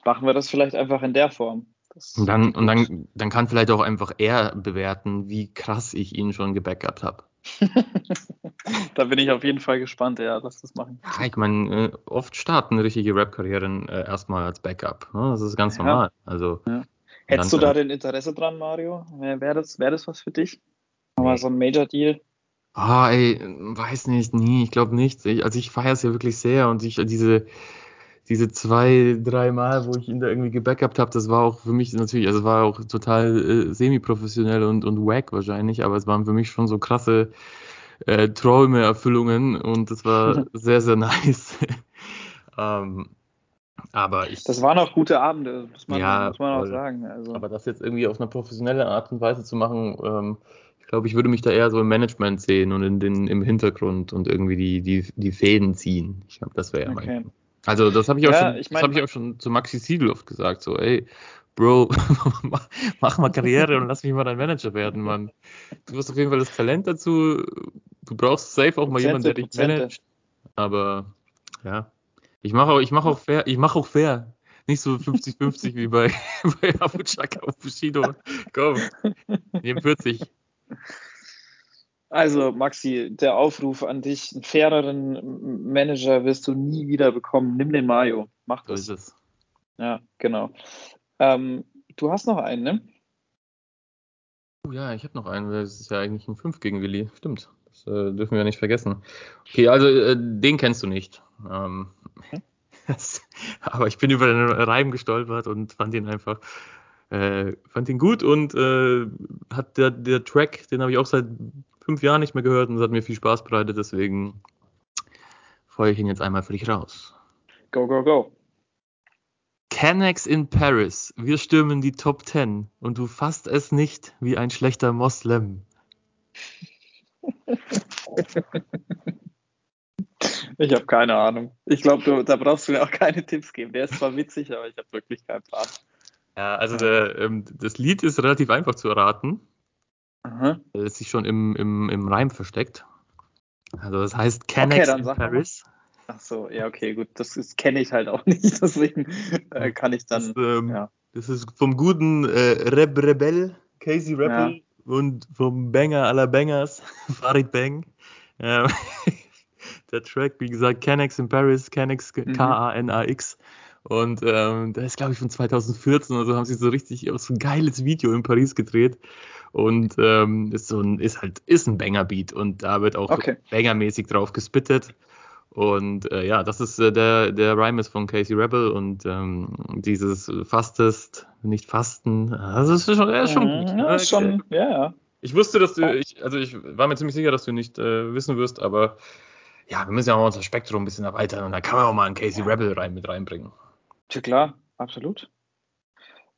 F: machen wir das vielleicht einfach in der Form.
G: Das und dann, und dann, dann kann vielleicht auch einfach er bewerten, wie krass ich ihn schon gebackupt habe.
F: da bin ich auf jeden Fall gespannt, ja, dass das machen.
G: Ja, ich meine, äh, oft starten richtige Rap-Karrieren äh, erstmal als Backup. Ne? Das ist ganz ja. normal. Also,
F: ja. Hättest du da den Interesse dran, Mario? Wäre das, wär das was für dich? Mal so ein Major Deal?
G: Ah, ey, weiß nicht, nie, ich glaube nicht. Ich, also ich feiere es ja wirklich sehr und ich diese diese zwei, drei Mal, wo ich ihn da irgendwie gebackupt habe, das war auch für mich natürlich, also war auch total äh, semi-professionell und, und wack wahrscheinlich, aber es waren für mich schon so krasse äh, Träume, Erfüllungen und das war sehr, sehr nice. ähm, aber ich.
F: Das waren auch gute Abende, muss man, ja, muss man auch sagen. Also.
G: Aber das jetzt irgendwie auf eine professionelle Art und Weise zu machen, ähm, glaube, ich würde mich da eher so im Management sehen und in den, im Hintergrund und irgendwie die, die, die Fäden ziehen. Ich glaube, das wäre ja okay. mein. Also, das habe ich, auch ja, schon, ich mein, das hab ich auch schon zu Maxi Siegel oft gesagt. So, ey, Bro, mach mal Karriere und lass mich mal dein Manager werden, Mann. Du hast auf jeden Fall das Talent dazu. Du brauchst safe auch mal jemanden, der dich managt. Aber ja, ich mache auch, ich mache auch fair, ich mache auch fair. Nicht so 50-50 wie bei, bei Abuchaka auf Bushido. Komm, nehmen 40.
F: Also, Maxi, der Aufruf an dich: einen faireren Manager wirst du nie wieder bekommen. Nimm den Mario. Mach das. So ist es. Ja, genau. Ähm, du hast noch einen, ne?
G: Oh ja, ich habe noch einen. Das ist ja eigentlich ein 5 gegen Willi. Stimmt. Das äh, dürfen wir nicht vergessen. Okay, also äh, den kennst du nicht. Ähm, hm? aber ich bin über den Reim gestolpert und fand ihn einfach äh, fand ihn gut und äh, hat der, der Track, den habe ich auch seit fünf Jahren nicht mehr gehört und es hat mir viel Spaß bereitet, deswegen freue ich ihn jetzt einmal für dich raus.
F: Go, go, go.
G: Canex in Paris. Wir stürmen die Top 10 und du fasst es nicht wie ein schlechter Moslem.
F: Ich habe keine Ahnung. Ich glaube, da brauchst du mir auch keine Tipps geben. Der ist zwar witzig, aber ich habe wirklich keinen Plan.
G: Ja, also der, ähm, das Lied ist relativ einfach zu erraten. Aha. Das ist sich schon im, im, im Reim versteckt. Also das heißt Canex okay, in Paris.
F: Ach so, ja, okay, gut. Das kenne ich halt auch nicht, deswegen äh, kann ich dann.
G: Das, ähm,
F: ja.
G: das ist vom guten äh, Reb Rebel, Casey Rebel
F: Ja.
G: und vom Banger aller Bangers, Farid Bang. Ähm, der Track, wie gesagt, Canex in Paris, Canex,
F: Mhm.
G: Und ähm, der ist, glaube ich, von 2014 oder so, haben sie so richtig auch so ein geiles Video in Paris gedreht. Und ähm, ist so ein, ist halt, ist ein Banger-Beat und da wird auch
F: Okay.
G: Banger-mäßig drauf gespittet. Und äh, ja, das ist äh, der, der Rhyme ist von Casey Rebel und ähm, dieses Fastest, nicht Fasten, also das ist schon, ist schon gut.
F: Mhm,
G: ne?
F: Ja, ist schon, ja, ja.
G: Ich wusste, dass du, ich, also ich war mir ziemlich sicher, dass du nicht äh, wissen wirst, aber ja, wir müssen ja auch unser Spektrum ein bisschen erweitern und da kann man auch mal einen Casey Rebel rein mit reinbringen.
F: Ja, klar, absolut.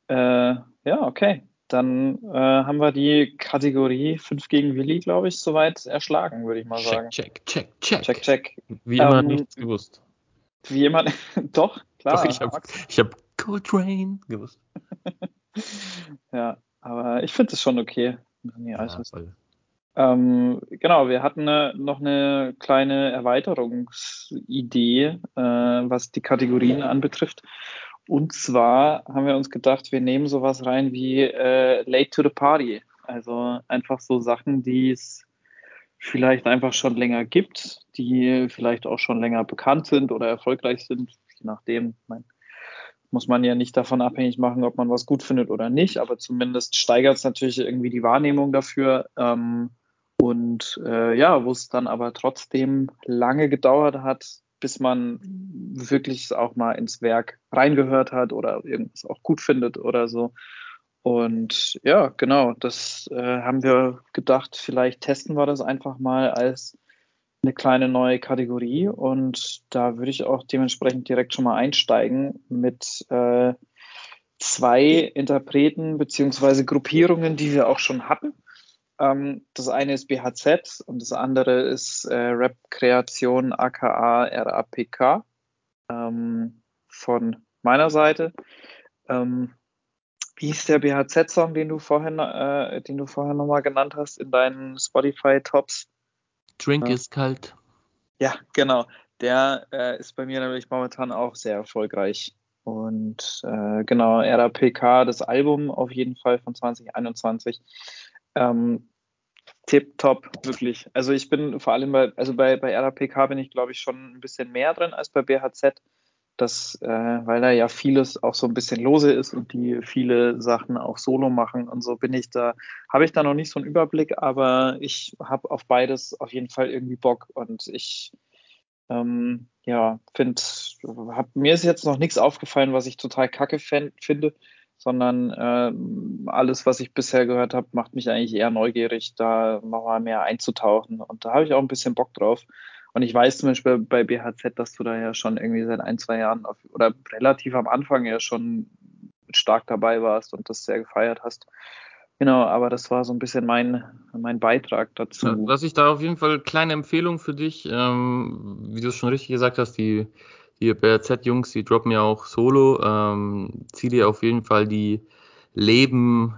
F: Äh, ja, okay. Dann äh, haben wir die Kategorie 5 gegen Willi, glaube ich, soweit erschlagen, würde ich mal sagen.
G: Check, check, check, check.
F: Check, check.
G: Wie immer
F: Ähm,
G: nichts gewusst.
F: Wie jemand. Doch, klar.
G: Doch, ich habe ich hab Coltrane gewusst.
F: Ja, aber ich finde es schon okay. Alles
G: Ja, voll.
F: Ähm, genau, wir hatten äh, noch eine kleine Erweiterungsidee, äh, was die Kategorien anbetrifft. Und zwar haben wir uns gedacht, wir nehmen sowas rein wie äh, Late to the Party. Also einfach so Sachen, die es vielleicht einfach schon länger gibt, die vielleicht auch schon länger bekannt sind oder erfolgreich sind, je nachdem. Mein, muss man ja nicht davon abhängig machen, ob man was gut findet oder nicht, aber zumindest steigert es natürlich irgendwie die Wahrnehmung dafür. Ähm, und äh, ja, wo es dann aber trotzdem lange gedauert hat, bis man wirklich auch mal ins Werk reingehört hat oder irgendwas auch gut findet oder so. Und ja, genau, das äh, haben wir gedacht, vielleicht testen wir das einfach mal als eine kleine neue Kategorie und da würde ich auch dementsprechend direkt schon mal einsteigen mit äh, zwei Interpreten beziehungsweise Gruppierungen, die wir auch schon hatten. Ähm, das eine ist BHZ und das andere ist äh, Rap Kreation aka RAPK ähm, von meiner Seite. Ähm, wie ist der BHZ-Song, den du vorhin, äh, den du vorher nochmal genannt hast in deinen Spotify-Tops?
G: Drink
F: Ja.
G: ist kalt.
F: Ja, genau. Der äh, ist bei mir nämlich momentan auch sehr erfolgreich. Und äh, genau, RAPK, das Album auf jeden Fall von 2021. Ähm, Tip-top, wirklich. Also ich bin vor allem bei, also bei, bei RAPK bin ich, glaube ich, schon ein bisschen mehr drin als bei BHZ. Das, äh, weil da ja vieles auch so ein bisschen lose ist und die viele Sachen auch solo machen und so bin ich da, habe ich da noch nicht so einen Überblick, aber ich habe auf beides auf jeden Fall irgendwie Bock und ich ähm, ja, finde, mir ist jetzt noch nichts aufgefallen, was ich total kacke fänd, finde, sondern ähm, alles, was ich bisher gehört habe, macht mich eigentlich eher neugierig, da nochmal mehr einzutauchen. Und da habe ich auch ein bisschen Bock drauf. Und ich weiß zum Beispiel bei BHZ, dass du da ja schon irgendwie seit ein, zwei Jahren auf, oder relativ am Anfang ja schon stark dabei warst und das sehr gefeiert hast. Genau, aber das war so ein bisschen mein, mein Beitrag dazu.
G: Ja, Was ich da auf jeden Fall kleine Empfehlung für dich, ähm, wie du es schon richtig gesagt hast, die, die BRZ-Jungs, die droppen ja auch Solo. Ähm, zieh dir auf jeden Fall die Leben,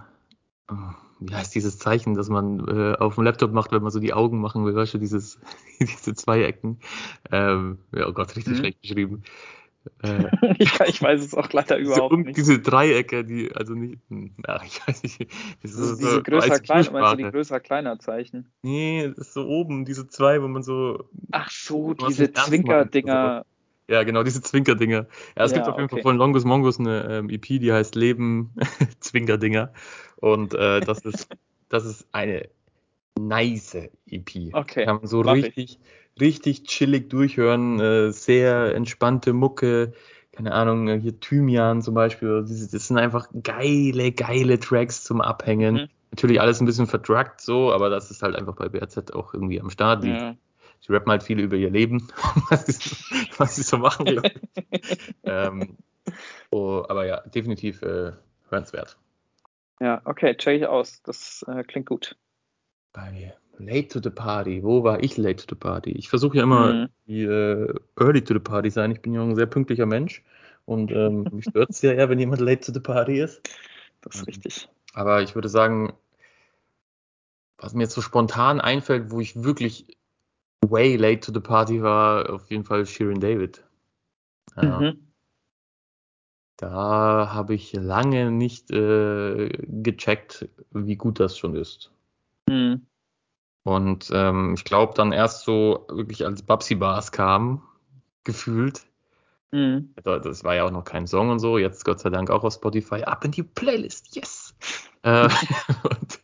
G: äh, wie heißt dieses Zeichen, das man äh, auf dem Laptop macht, wenn man so die Augen machen will, weißt du, dieses, diese zwei Ecken. Ähm, ja, oh Gott, richtig
F: Mhm.
G: schlecht geschrieben. Äh,
F: ich, ich weiß es auch leider überhaupt
G: um,
F: nicht.
G: diese Dreiecke, die, also nicht, ja, ich weiß nicht. Das ist
F: Diese,
G: so
F: größer kleiner, meinst du die größer kleiner Zeichen?
G: Nee, das ist so oben, diese zwei, wo man so.
F: Ach so, diese Zwinker-Dinger.
G: Ja, genau, diese Zwinkerdinger. Ja, es
F: Ja,
G: gibt auf jeden
F: okay.
G: Fall von Longus Mongus eine ähm, EP, die heißt Leben Zwinkerdinger. Und äh, das ist, das ist eine nice EP.
F: Okay,
G: Kann man so
F: ich.
G: richtig, richtig chillig durchhören. Äh, sehr entspannte Mucke. Keine Ahnung, äh, hier Thymian zum Beispiel. Das das sind einfach geile, geile Tracks zum Abhängen.
F: Mhm.
G: Natürlich alles ein bisschen verdruckt so, aber das ist halt einfach bei BRZ auch irgendwie am Start. Die,
F: Ja.
G: Die rappen halt viel über ihr Leben, was sie, was sie so machen. ähm, oh, aber ja, definitiv äh, hörenswert.
F: ja, okay, check ich aus. Das äh, klingt gut.
G: Bei Late to the Party, wo war ich late to the Party? Ich versuche ja immer
F: Mhm.
G: die, äh, early to the Party sein. Ich bin ja ein sehr pünktlicher Mensch und ähm, mich stört es ja eher, wenn jemand late to the Party ist.
F: Das ist richtig.
G: Aber ich würde sagen, was mir jetzt so spontan einfällt, wo ich wirklich way late to the party war auf jeden Fall Shirin David. Ja,
F: Mhm.
G: Da habe ich lange nicht äh, gecheckt, wie gut das schon ist.
F: Mhm.
G: Und ähm, ich glaube dann erst so wirklich als Babsi Bars kam, gefühlt.
F: Mhm.
G: Das war ja auch noch kein Song und so, jetzt Gott sei Dank auch auf Spotify. Ab in die Playlist, yes! Äh, und,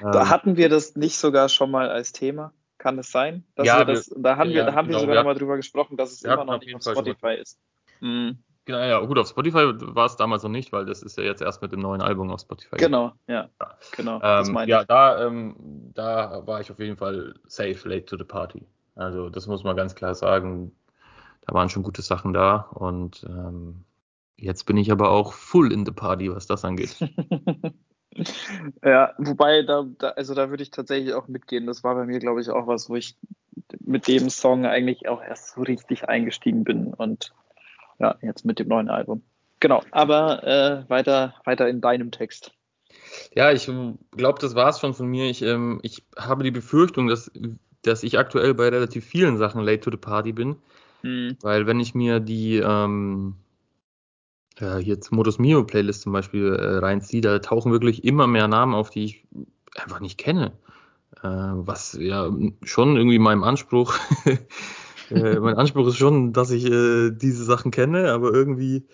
F: Da
G: ähm,
F: hatten wir das nicht sogar schon mal als Thema. Kann es sein?
G: Ja,
F: wir das, da haben wir,
G: ja,
F: da haben wir
G: genau,
F: sogar
G: wir
F: noch mal drüber gesprochen, dass es
G: wir
F: immer noch
G: auf
F: nicht auf
G: Fall
F: Spotify ist. Mhm.
G: Genau, ja, gut, auf Spotify war es damals noch nicht, weil das ist ja jetzt erst mit dem neuen Album auf Spotify.
F: Genau, ja. Genau, das
G: Ähm, ja, da, ähm, da war ich auf jeden Fall safe late to the party. Also das muss man ganz klar sagen. Da waren schon gute Sachen da und ähm, jetzt bin ich aber auch full in the party, was das angeht.
F: ja, wobei, da, da, also da würde ich tatsächlich auch mitgehen. Das war bei mir, glaube ich, auch was, wo ich mit dem Song eigentlich auch erst so richtig eingestiegen bin und ja, jetzt mit dem neuen Album. Genau, aber äh, weiter, weiter in deinem Text.
G: Ja, ich glaube, das war's schon von mir. Ich, ähm, ich habe die Befürchtung, dass, dass ich aktuell bei relativ vielen Sachen late to the party bin.
F: Mhm.
G: Weil wenn ich mir die ähm, ja, jetzt Modus Mio Playlist zum Beispiel äh, reinziehe, da tauchen wirklich immer mehr Namen auf, die ich einfach nicht kenne. Äh, was ja schon irgendwie meinem Anspruch, äh, mein Anspruch ist schon, dass ich äh, diese Sachen kenne, aber irgendwie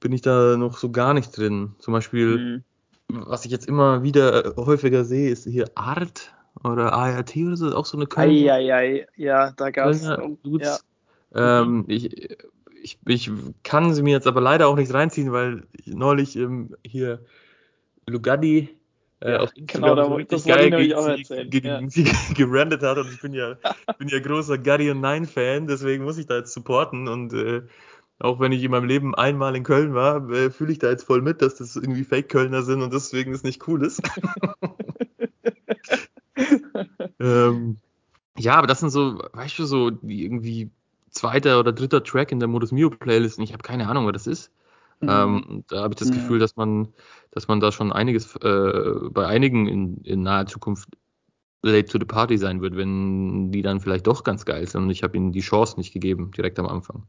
G: bin ich da noch so gar nicht drin. Zum Beispiel,
F: Mhm.
G: was ich jetzt immer wieder äh, häufiger sehe, ist hier Art oder ART oder so, auch so eine Köln
F: Eieiei, ja, da gab es. Ja.
G: Ähm, ich, ich, ich kann sie mir jetzt aber leider auch nicht reinziehen, weil ich neulich ähm, hier Lugatti äh, auf
F: genau,
G: Instagram
F: da wo-
G: richtig
F: das
G: geil gegen,
F: auch
G: sie,
F: erzählen,
G: gegen
F: ja.
G: sie gebrandet hat und ich bin ja, bin ja großer und Nine Fan, deswegen muss ich da jetzt supporten und äh, auch wenn ich in meinem Leben einmal in Köln war, äh, fühle ich da jetzt voll mit, dass das irgendwie Fake-Kölner sind und deswegen das nicht cool ist. ähm, ja, aber das sind so, weißt du, so die irgendwie zweiter oder dritter Track in der Modus Mio Playlist und ich habe keine Ahnung, was das ist.
F: Mhm.
G: Ähm, da habe ich das
F: Mhm.
G: Gefühl, dass man, dass man da schon einiges äh, bei einigen in, in naher Zukunft late to the party sein wird, wenn die dann vielleicht doch ganz geil sind und ich habe ihnen die Chance nicht gegeben, direkt am Anfang.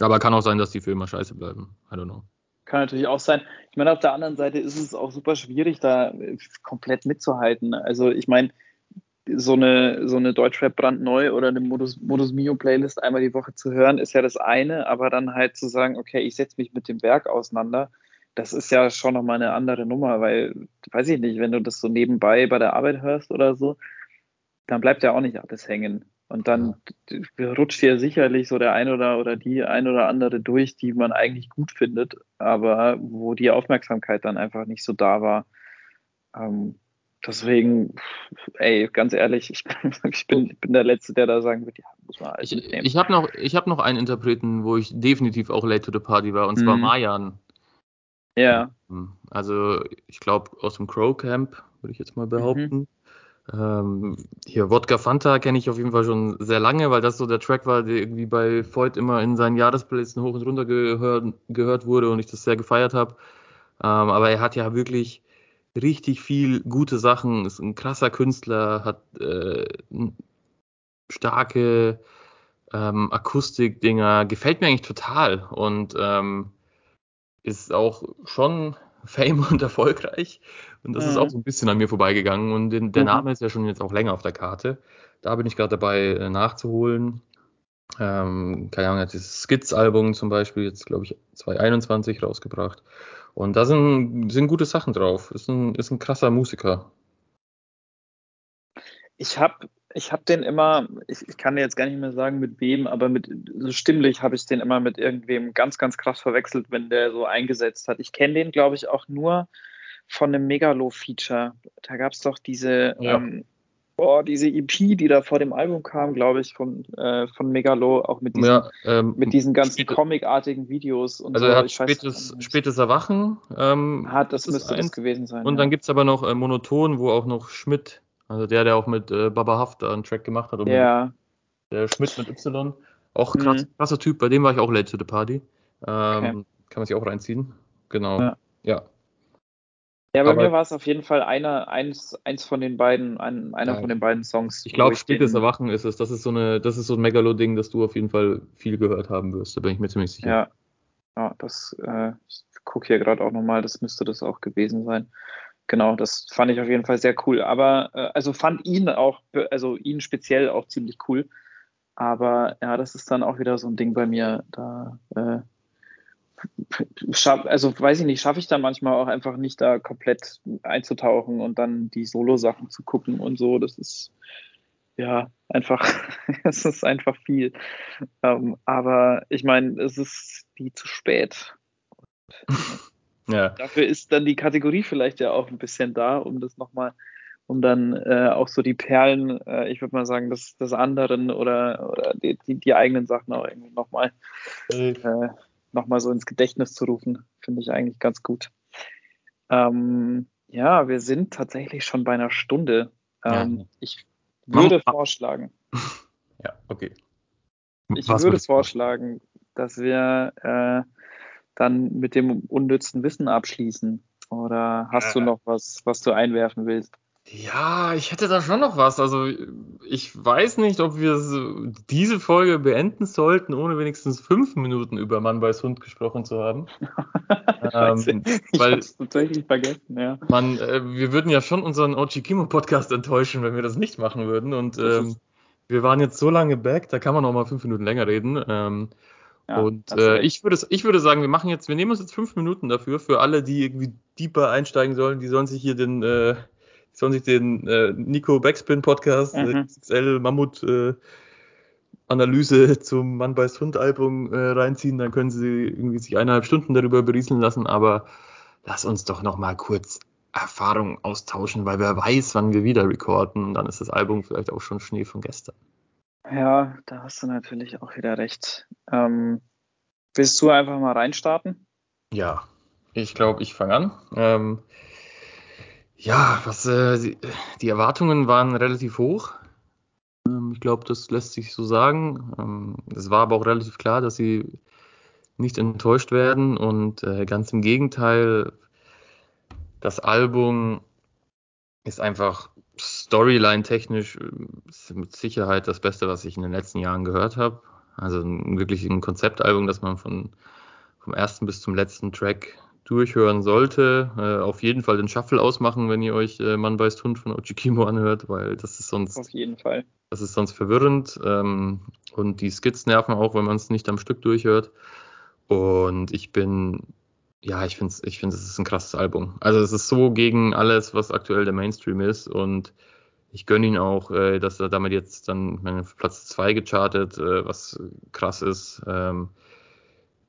G: Aber kann auch sein, dass die für immer scheiße bleiben. I don't know.
F: Kann natürlich auch sein. Ich meine, auf der anderen Seite ist es auch super schwierig, da komplett mitzuhalten. Also ich meine, so eine, so eine Deutschrap brandneu oder eine Modus, Modus Mio Playlist einmal die Woche zu hören, ist ja das eine, aber dann halt zu sagen, okay, ich setze mich mit dem Werk auseinander, das ist ja schon nochmal eine andere Nummer, weil, weiß ich nicht, wenn du das so nebenbei bei der Arbeit hörst oder so, dann bleibt ja auch nicht alles hängen. Und dann rutscht dir sicherlich so der ein oder, oder die ein oder andere durch, die man eigentlich gut findet, aber wo die Aufmerksamkeit dann einfach nicht so da war. Ähm, deswegen, ey, ganz ehrlich, ich, ich, bin, ich bin der Letzte, der da sagen wird, ja, muss man alles
G: Ich,
F: mitnehmen.
G: ich habe noch, ich hab noch einen Interpreten, wo ich definitiv auch late to the party war, und zwar
F: Mhm.
G: Mayan.
F: ja,
G: Also ich glaube aus dem Crow Camp, würde ich jetzt mal behaupten.
F: Mhm.
G: Ähm, hier Wodka Fanta kenne ich auf jeden Fall schon sehr lange, weil das so der Track war, der irgendwie bei Voigt immer in seinen Jahresplaylisten hoch und runter gehört, gehört wurde und ich das sehr gefeiert habe. Ähm, aber er hat ja wirklich richtig viel gute Sachen, ist ein krasser Künstler, hat äh, starke ähm, Akustikdinger, gefällt mir eigentlich total und ähm, ist auch schon fame und erfolgreich. Und das ist
F: Mhm.
G: auch so ein bisschen an mir vorbeigegangen. Und den, der
F: Mhm.
G: Name ist ja schon jetzt auch länger auf der Karte. Da bin ich gerade dabei äh, nachzuholen. Ähm, keine Ahnung, hat dieses Skits-Album zum Beispiel jetzt, glaube ich, 2021 rausgebracht. Und da sind, sind gute Sachen drauf. Ist ein, ist ein krasser Musiker.
F: ich habe ich hab den immer, ich, ich kann jetzt gar nicht mehr sagen, mit wem, aber mit so stimmlich habe ich den immer mit irgendwem ganz, ganz krass verwechselt, wenn der so eingesetzt hat. Ich kenne den, glaube ich, auch nur von einem Megalo-Feature. Da gab es doch diese,
G: Ja.
F: ähm, boah, diese EP, die da vor dem Album kam, glaube ich, von, äh, von Megalo, auch mit diesen,
G: Ja, ähm,
F: mit diesen ganzen comicartigen Videos und
G: also
F: so.
G: er hat spätes, spätes Erwachen. Ähm,
F: Ah, das müsste das
G: eins.
F: gewesen sein.
G: Und
F: ja.
G: dann gibt's aber noch äh, Monoton, wo auch noch Schmidt, also der, der auch mit äh, Baba Haft einen Track gemacht hat,
F: ja,
G: der Schmidt mit Y, auch krass,
F: Mhm.
G: krasser Typ, bei dem war ich auch late to the party. Ähm, Kann man sich auch reinziehen. Genau.
F: Ja.
G: Ja.
F: Ja, bei
G: Aber-
F: mir war es auf jeden Fall einer, eins, eins von den beiden, ein, einer
G: Ja.
F: von den beiden Songs.
G: Ich glaube, spätes Erwachen ist es. Das ist so eine, das ist so ein Megalo-Ding, das du auf jeden Fall viel gehört haben wirst. Da bin ich mir ziemlich sicher.
F: Ja, ja das, äh, ich gucke hier gerade auch nochmal, das müsste das auch gewesen sein. Genau, das fand ich auf jeden Fall sehr cool. Aber, äh, also fand ihn auch, also ihn speziell auch ziemlich cool. Aber ja, das ist dann auch wieder so ein Ding bei mir. Da, äh, schaff, also weiß ich nicht, schaffe ich dann manchmal auch einfach nicht da komplett einzutauchen und dann die Solo-Sachen zu gucken und so. Das ist ja einfach, es ist einfach viel. Ähm, aber ich meine, es ist nie zu spät.
G: Ja.
F: Dafür ist dann die Kategorie vielleicht ja auch ein bisschen da, um das nochmal, um dann äh, auch so die Perlen, äh, ich würde mal sagen, des, des anderen oder, oder die, die, die eigenen Sachen auch irgendwie nochmal äh, noch mal so ins Gedächtnis zu rufen, finde ich eigentlich ganz gut. Ähm, ja, wir sind tatsächlich schon bei einer Stunde. Ähm,
G: Ja.
F: Ich würde
G: Mach-
F: vorschlagen,
G: Ja, okay.
F: ich
G: Was
F: würde vorschlagen, dass wir äh, dann mit dem unnützen Wissen abschließen. Oder hast du
G: Äh.
F: noch was, was du einwerfen willst?
G: Ja, ich hätte da schon noch was. Also ich weiß nicht, ob wir diese Folge beenden sollten, ohne wenigstens fünf Minuten über Mann weiß Hund gesprochen zu haben. Ähm,
F: ich
G: weil-
F: tatsächlich vergessen, ja.
G: Man, äh, wir würden ja schon unseren Ochikimo-Podcast enttäuschen, wenn wir das nicht machen würden. Und ähm, wir waren jetzt so lange back, da kann man noch mal fünf Minuten länger reden. Ähm,
F: ja
G: und äh, ich würde, ich würde sagen, wir machen jetzt, wir nehmen uns jetzt fünf Minuten dafür. Für alle, die irgendwie deeper einsteigen sollen, die sollen sich hier den, äh, sollen sich den äh, Nico Backspin Podcast,
F: Mhm.
G: äh, XXL Mammut äh, Analyse zum Mann beißt Hund Album äh, reinziehen. Dann können sie irgendwie sich eineinhalb Stunden darüber berieseln lassen. Aber lass uns doch noch mal kurz Erfahrungen austauschen, weil wer weiß, wann wir wieder recorden. Dann ist das Album vielleicht auch schon Schnee von gestern.
F: Ja, da hast du natürlich auch wieder recht. Ähm, willst du einfach mal reinstarten?
G: Ja, ich glaube, ich fange an. Ähm, ja, was äh, die, Erwartungen waren relativ hoch. Ähm, ich glaube, das lässt sich so sagen. Ähm, es war aber auch relativ klar, dass sie nicht enttäuscht werden und äh, ganz im Gegenteil, das Album ist einfach Storyline-technisch äh, mit Sicherheit das Beste, was ich in den letzten Jahren gehört habe. Also wirklich ein Konzeptalbum, das man von vom ersten bis zum letzten Track durchhören sollte. Äh, auf jeden Fall den Shuffle ausmachen, wenn ihr euch äh, Mann beißt Hund von Ochikimo anhört, weil das ist sonst,
F: Auf jeden Fall.
G: das ist sonst verwirrend. Ähm, und die Skits nerven auch, wenn man es nicht am Stück durchhört. Und ich bin, ja, ich finde ich finde, es ist ein krasses Album. Also es ist so gegen alles, was aktuell der Mainstream ist. Und ich gönne ihn auch, äh, dass er damit jetzt dann meine, Platz zwei gechartet, äh, was krass ist. Ähm,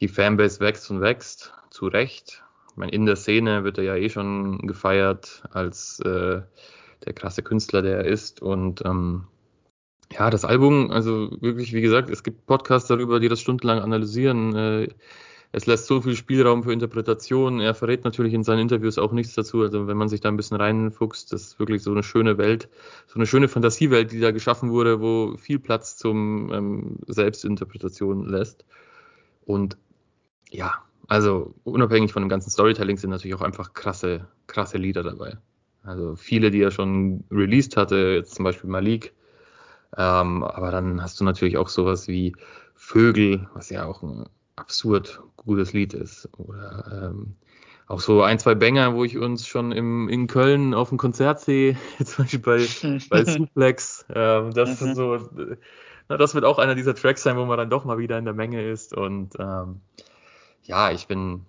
G: die Fanbase wächst und wächst, zu Recht. Meine, in der Szene wird er ja eh schon gefeiert als äh, der krasse Künstler, der er ist. Und ähm, ja, das Album, also wirklich, wie gesagt, es gibt Podcasts darüber, die das stundenlang analysieren. Äh, es lässt so viel Spielraum für Interpretation. Er verrät natürlich in seinen Interviews auch nichts dazu. Also wenn man sich da ein bisschen reinfuchst, das ist wirklich so eine schöne Welt, so eine schöne Fantasiewelt, die da geschaffen wurde, wo viel Platz zum ähm, Selbstinterpretation lässt. Und ja, also unabhängig von dem ganzen Storytelling sind natürlich auch einfach krasse, krasse Lieder dabei. Also viele, die er schon released hatte, jetzt zum Beispiel Malik. Ähm, aber dann hast du natürlich auch sowas wie Vögel, was ja auch ein absurd gutes Lied ist. Oder ähm, auch so ein, zwei Banger, wo ich uns schon im, in Köln auf dem Konzert sehe, zum Beispiel bei, bei Suplex. Ähm, das
F: Mhm.
G: ist so, äh, na, das wird auch einer dieser Tracks sein, wo man dann doch mal wieder in der Menge ist. Und ähm, ja, ich bin,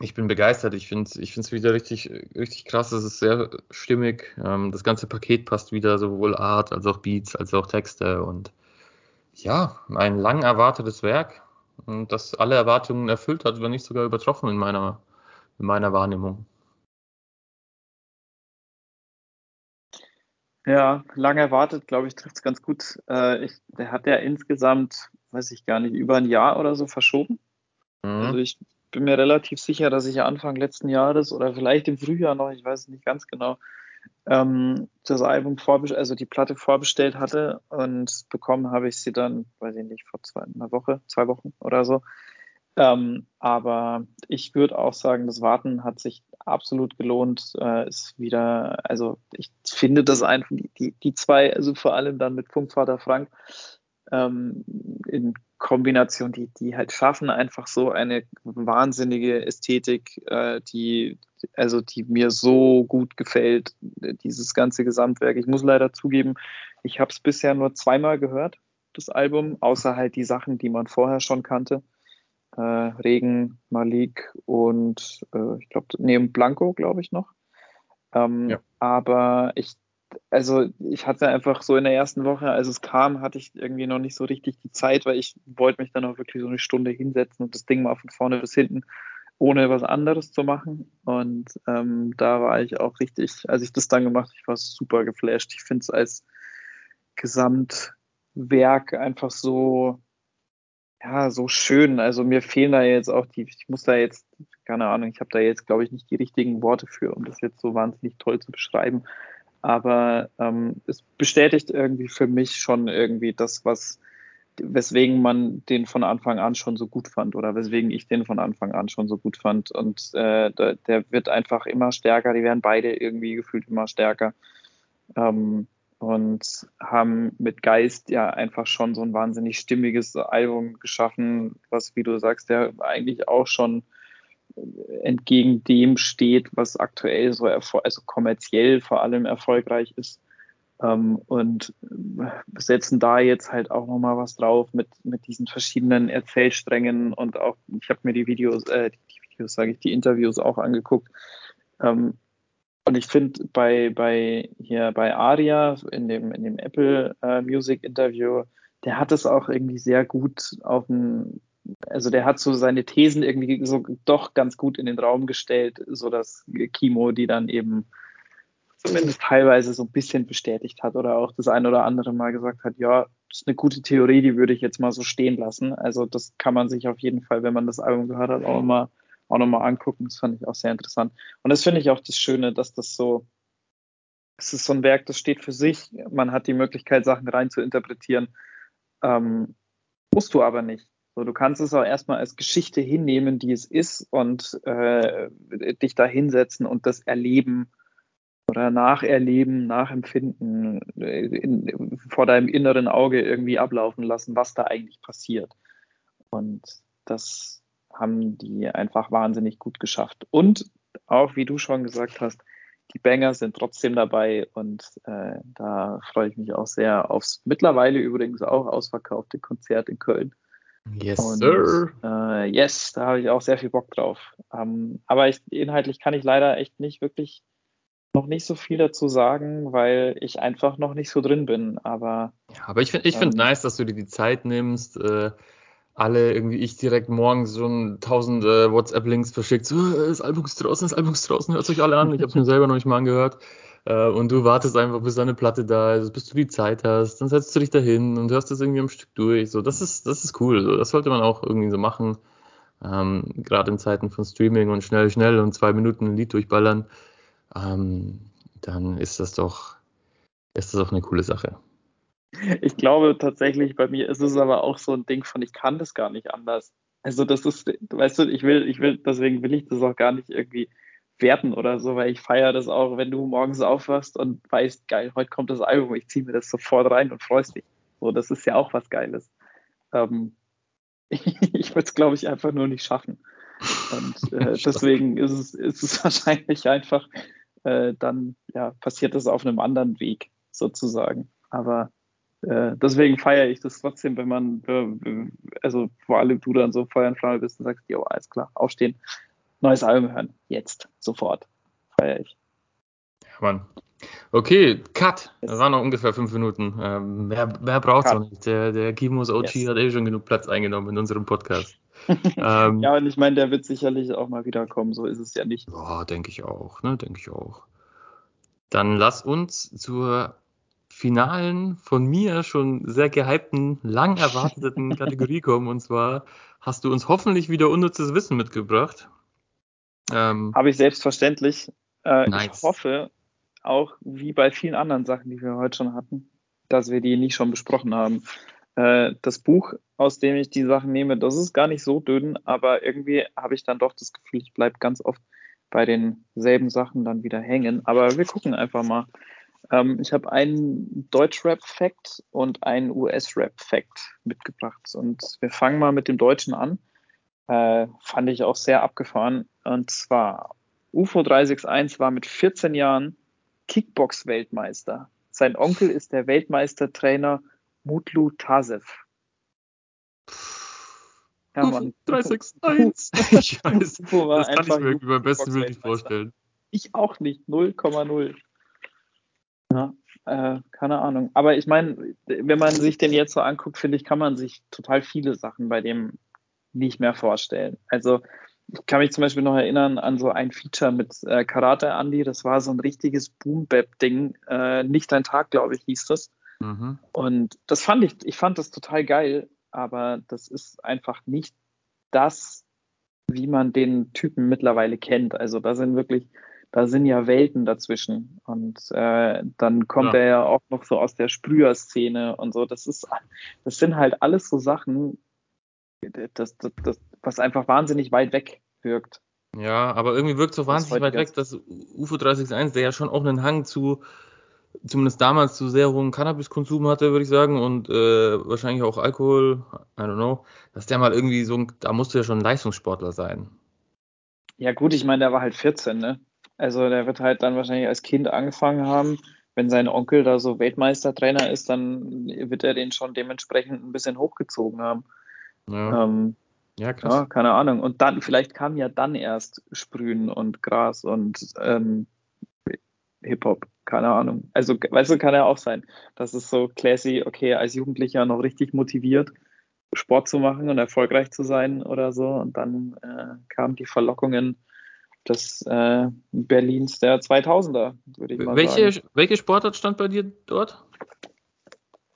G: ich bin begeistert. Ich finde ich es wieder richtig, richtig krass. Es ist sehr stimmig. Ähm, das ganze Paket passt wieder, sowohl Art als auch Beats, als auch Texte. Und ja, ein lang erwartetes Werk, und das alle Erwartungen erfüllt hat, wenn nicht sogar übertroffen in meiner, in meiner Wahrnehmung.
F: Ja, lange erwartet, glaube ich, trifft es ganz gut. Äh, ich, der hat ja insgesamt, weiß ich gar nicht, über ein Jahr oder so verschoben. Also
G: Mhm.
F: ich bin mir relativ sicher, dass ich ja Anfang letzten Jahres oder vielleicht im Frühjahr noch, ich weiß es nicht ganz genau, ähm, das Album vorbestellt, also die Platte vorbestellt hatte und bekommen habe ich sie dann, weiß ich nicht, vor zwei, einer Woche, zwei Wochen oder so. Ähm, aber ich würde auch sagen, das Warten hat sich absolut gelohnt. Äh, ist wieder, also ich finde das einfach, die, die zwei, also vor allem dann mit Punktvater Frank, ähm, in Kombination, die, die halt schaffen einfach so eine wahnsinnige Ästhetik, äh, die, also die mir so gut gefällt, dieses ganze Gesamtwerk. Ich muss leider zugeben, ich habe es bisher nur zweimal gehört, das Album, außer halt die Sachen, die man vorher schon kannte äh, Regen, Malik und äh, ich glaube, neben Blanco, glaube ich noch. Ähm, ja. Aber ich, also ich hatte einfach so in der ersten Woche, als es kam, hatte ich irgendwie noch nicht so richtig die Zeit, weil ich wollte mich dann auch wirklich so eine Stunde hinsetzen und das Ding mal von vorne bis hinten ohne was anderes zu machen. Und ähm, da war ich auch richtig, als ich das dann gemacht habe, ich war super geflasht. Ich finde es als Gesamtwerk einfach so, ja, so schön. Also mir fehlen da jetzt auch die, ich muss da jetzt, keine Ahnung, ich habe da jetzt, glaube ich, nicht die richtigen Worte für, um das jetzt so wahnsinnig toll zu beschreiben. Aber ähm, es bestätigt irgendwie für mich schon irgendwie das, was, weswegen man den von Anfang an schon so gut fand oder weswegen ich den von Anfang an schon so gut fand. Und äh, der, der wird einfach immer stärker, die werden beide irgendwie gefühlt immer stärker. Ähm, und haben mit Geist ja einfach schon so ein wahnsinnig stimmiges Album geschaffen, was, wie du sagst, ja eigentlich auch schon entgegen dem steht, was aktuell so also kommerziell vor allem erfolgreich ist. Ähm, und setzen da jetzt halt auch nochmal was drauf mit, mit diesen verschiedenen Erzählsträngen und auch, ich habe mir die Videos, äh, die Videos, sage ich, die Interviews auch angeguckt. Ähm, und ich finde bei, bei hier bei Aria in dem, in dem Apple äh, Music Interview, der hat es auch irgendwie sehr gut auf den, also der hat so seine Thesen irgendwie so doch ganz gut in den Raum gestellt, so dass Kimo die dann eben zumindest teilweise so ein bisschen bestätigt hat oder auch das ein oder andere Mal gesagt hat, ja, das ist eine gute Theorie, die würde ich jetzt mal so stehen lassen. Also das kann man sich auf jeden Fall, wenn man das Album gehört hat, auch mal auch nochmal angucken. Das fand ich auch sehr interessant. Und das finde ich auch das Schöne, dass das so, es ist so ein Werk, das steht für sich. Man hat die Möglichkeit, Sachen rein zu interpretieren. Ähm, musst du aber nicht. So, du kannst es auch erstmal als Geschichte hinnehmen, die es ist, und äh, dich da hinsetzen und das erleben oder nacherleben, nachempfinden, in, vor deinem inneren Auge irgendwie ablaufen lassen, was da eigentlich passiert. Und das haben die einfach wahnsinnig gut geschafft. Und auch, wie du schon gesagt hast, die Banger sind trotzdem dabei und äh, da freue ich mich auch sehr aufs mittlerweile übrigens auch ausverkaufte Konzert in Köln.
G: Yes, und, sir.
F: Äh, yes, da habe ich auch sehr viel Bock drauf. Ähm, aber ich, inhaltlich kann ich leider echt nicht wirklich noch nicht so viel dazu sagen, weil ich einfach noch nicht so drin bin. Aber,
G: ja, aber ich finde ich find ähm, nice, dass du dir die Zeit nimmst. Äh, alle irgendwie ich direkt morgens schon tausend äh, WhatsApp-Links verschickt, so, äh, das Album ist draußen, das Album ist draußen, hört euch alle an. Ich habe es mir selber noch nicht mal angehört. Äh, und du wartest einfach, bis deine Platte da ist, bis du die Zeit hast, dann setzt du dich dahin und hörst das irgendwie am Stück durch. So, das ist, das ist cool. So, das sollte man auch irgendwie so machen. Ähm, Gerade in Zeiten von Streaming und schnell, schnell und zwei Minuten ein Lied durchballern. Ähm, dann ist das doch, ist das auch eine coole Sache.
F: Ich glaube tatsächlich, bei mir ist es aber auch so ein Ding von, ich kann das gar nicht anders. Also das ist, weißt du, ich will, ich will, deswegen will ich das auch gar nicht irgendwie werten oder so, weil ich feiere das auch, wenn du morgens aufwachst und weißt, geil, heute kommt das Album, ich ziehe mir das sofort rein und freust dich. So, das ist ja auch was Geiles. Ähm, ich würde es, glaube ich, einfach nur nicht schaffen. Und äh, deswegen ist es, ist es wahrscheinlich einfach, äh, dann ja, passiert das auf einem anderen Weg sozusagen. Aber äh, deswegen feiere ich das trotzdem, wenn man, äh, also vor allem du dann so Feuer und Flamme bist und sagst, jo, alles klar, aufstehen, neues Album hören, jetzt, sofort. Feiere ich.
G: Ja, Mann. Okay, Cut. Das waren noch ungefähr fünf Minuten. Ähm, wer wer braucht es noch nicht? Der, der Kimos OG yes. hat eh schon genug Platz eingenommen in unserem Podcast.
F: ähm, ja, und ich meine, der wird sicherlich auch mal wiederkommen, so ist es ja nicht.
G: Ja, denke ich auch, ne, denke ich auch. Dann lass uns zur finalen, von mir schon sehr gehypten, lang erwarteten Kategorie kommen. Und zwar hast du uns hoffentlich wieder unnützes Wissen mitgebracht.
F: Ähm, Habe ich selbstverständlich. Äh, nice. Ich hoffe, auch wie bei vielen anderen Sachen, die wir heute schon hatten, dass wir die nicht schon besprochen haben. Äh, das Buch, aus dem ich die Sachen nehme, das ist gar nicht so dünn, aber irgendwie habe ich dann doch das Gefühl, ich bleibe ganz oft bei denselben Sachen dann wieder hängen. Aber wir gucken einfach mal. Ähm, ich habe einen Deutsch-Rap-Fact und einen US-Rap-Fact mitgebracht. Und wir fangen mal mit dem Deutschen an. Äh, fand ich auch sehr abgefahren. Und zwar UFO 361 war mit 14 Jahren Kickbox-Weltmeister. Sein Onkel ist der Weltmeistertrainer Mutlu Tasev.
G: Ja, Mann. 361. ich weiß. das kann ich mir beim besten Willen nicht vorstellen.
F: Ich auch nicht. 0,0. Ja, äh, keine Ahnung. Aber ich meine, wenn man sich den jetzt so anguckt, finde ich, kann man sich total viele Sachen bei dem nicht mehr vorstellen. Also ich kann mich zum Beispiel noch erinnern an so ein Feature mit äh, Karate Andy. Das war so ein richtiges Boom-Bap-Ding. Äh, nicht dein Tag, glaube ich, hieß das. Mhm. Und das fand ich, ich fand das total geil, aber das ist einfach nicht das, wie man den Typen mittlerweile kennt. Also da sind wirklich, da sind ja Welten dazwischen. Und äh, dann kommt ja. er ja auch noch so aus der Sprüher-Szene und so. Das ist, das sind halt alles so Sachen, das, das, das, was einfach wahnsinnig weit weg wirkt.
G: Ja, aber irgendwie wirkt so wahnsinnig weit weg, dass UFO 361, der ja schon auch einen Hang zu, zumindest damals zu sehr hohem Cannabiskonsum hatte, würde ich sagen, und äh, wahrscheinlich auch Alkohol, I don't know, dass der mal irgendwie so ein, da musste ja schon ein Leistungssportler sein.
F: Ja, gut, ich meine, der war halt 14, ne? Also der wird halt dann wahrscheinlich als Kind angefangen haben. Wenn sein Onkel da so Weltmeistertrainer ist, dann wird er den schon dementsprechend ein bisschen hochgezogen haben. Ja. Ähm, ja, krass. Ja, keine Ahnung. Und dann, vielleicht kam ja dann erst Sprühen und Gras und ähm, Hip-Hop. Keine Ahnung. Also, weißt du, kann ja auch sein. Das ist so classy, okay, als Jugendlicher noch richtig motiviert, Sport zu machen und erfolgreich zu sein oder so. Und dann äh, kamen die Verlockungen des äh, Berlins der 2000er, würde ich mal
G: welche,
F: sagen.
G: Welche Sportart stand bei dir dort?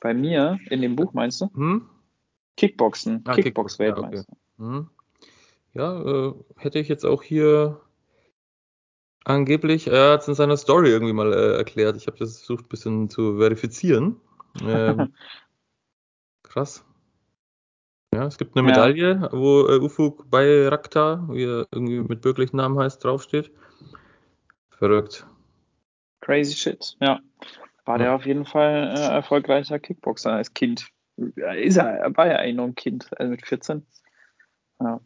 F: Bei mir in dem Buch, meinst du? Hm? Kickboxen, ah, Kickbox-Weltmeister.
G: Ja, okay. hm. ja äh, hätte ich jetzt auch hier angeblich, er hat es in seiner Story irgendwie mal äh, erklärt. Ich habe das versucht ein bisschen zu verifizieren. Ähm, krass. Ja, es gibt eine Medaille, ja. wo äh, Ufuk Bayraktar, wie er irgendwie mit bürgerlichen Namen heißt, draufsteht. Verrückt.
F: Crazy shit, ja. War ja. der auf jeden Fall äh, erfolgreicher Kickboxer als Kind. Ist er, er war ja eigentlich noch ein Kind, also mit 14. Ja.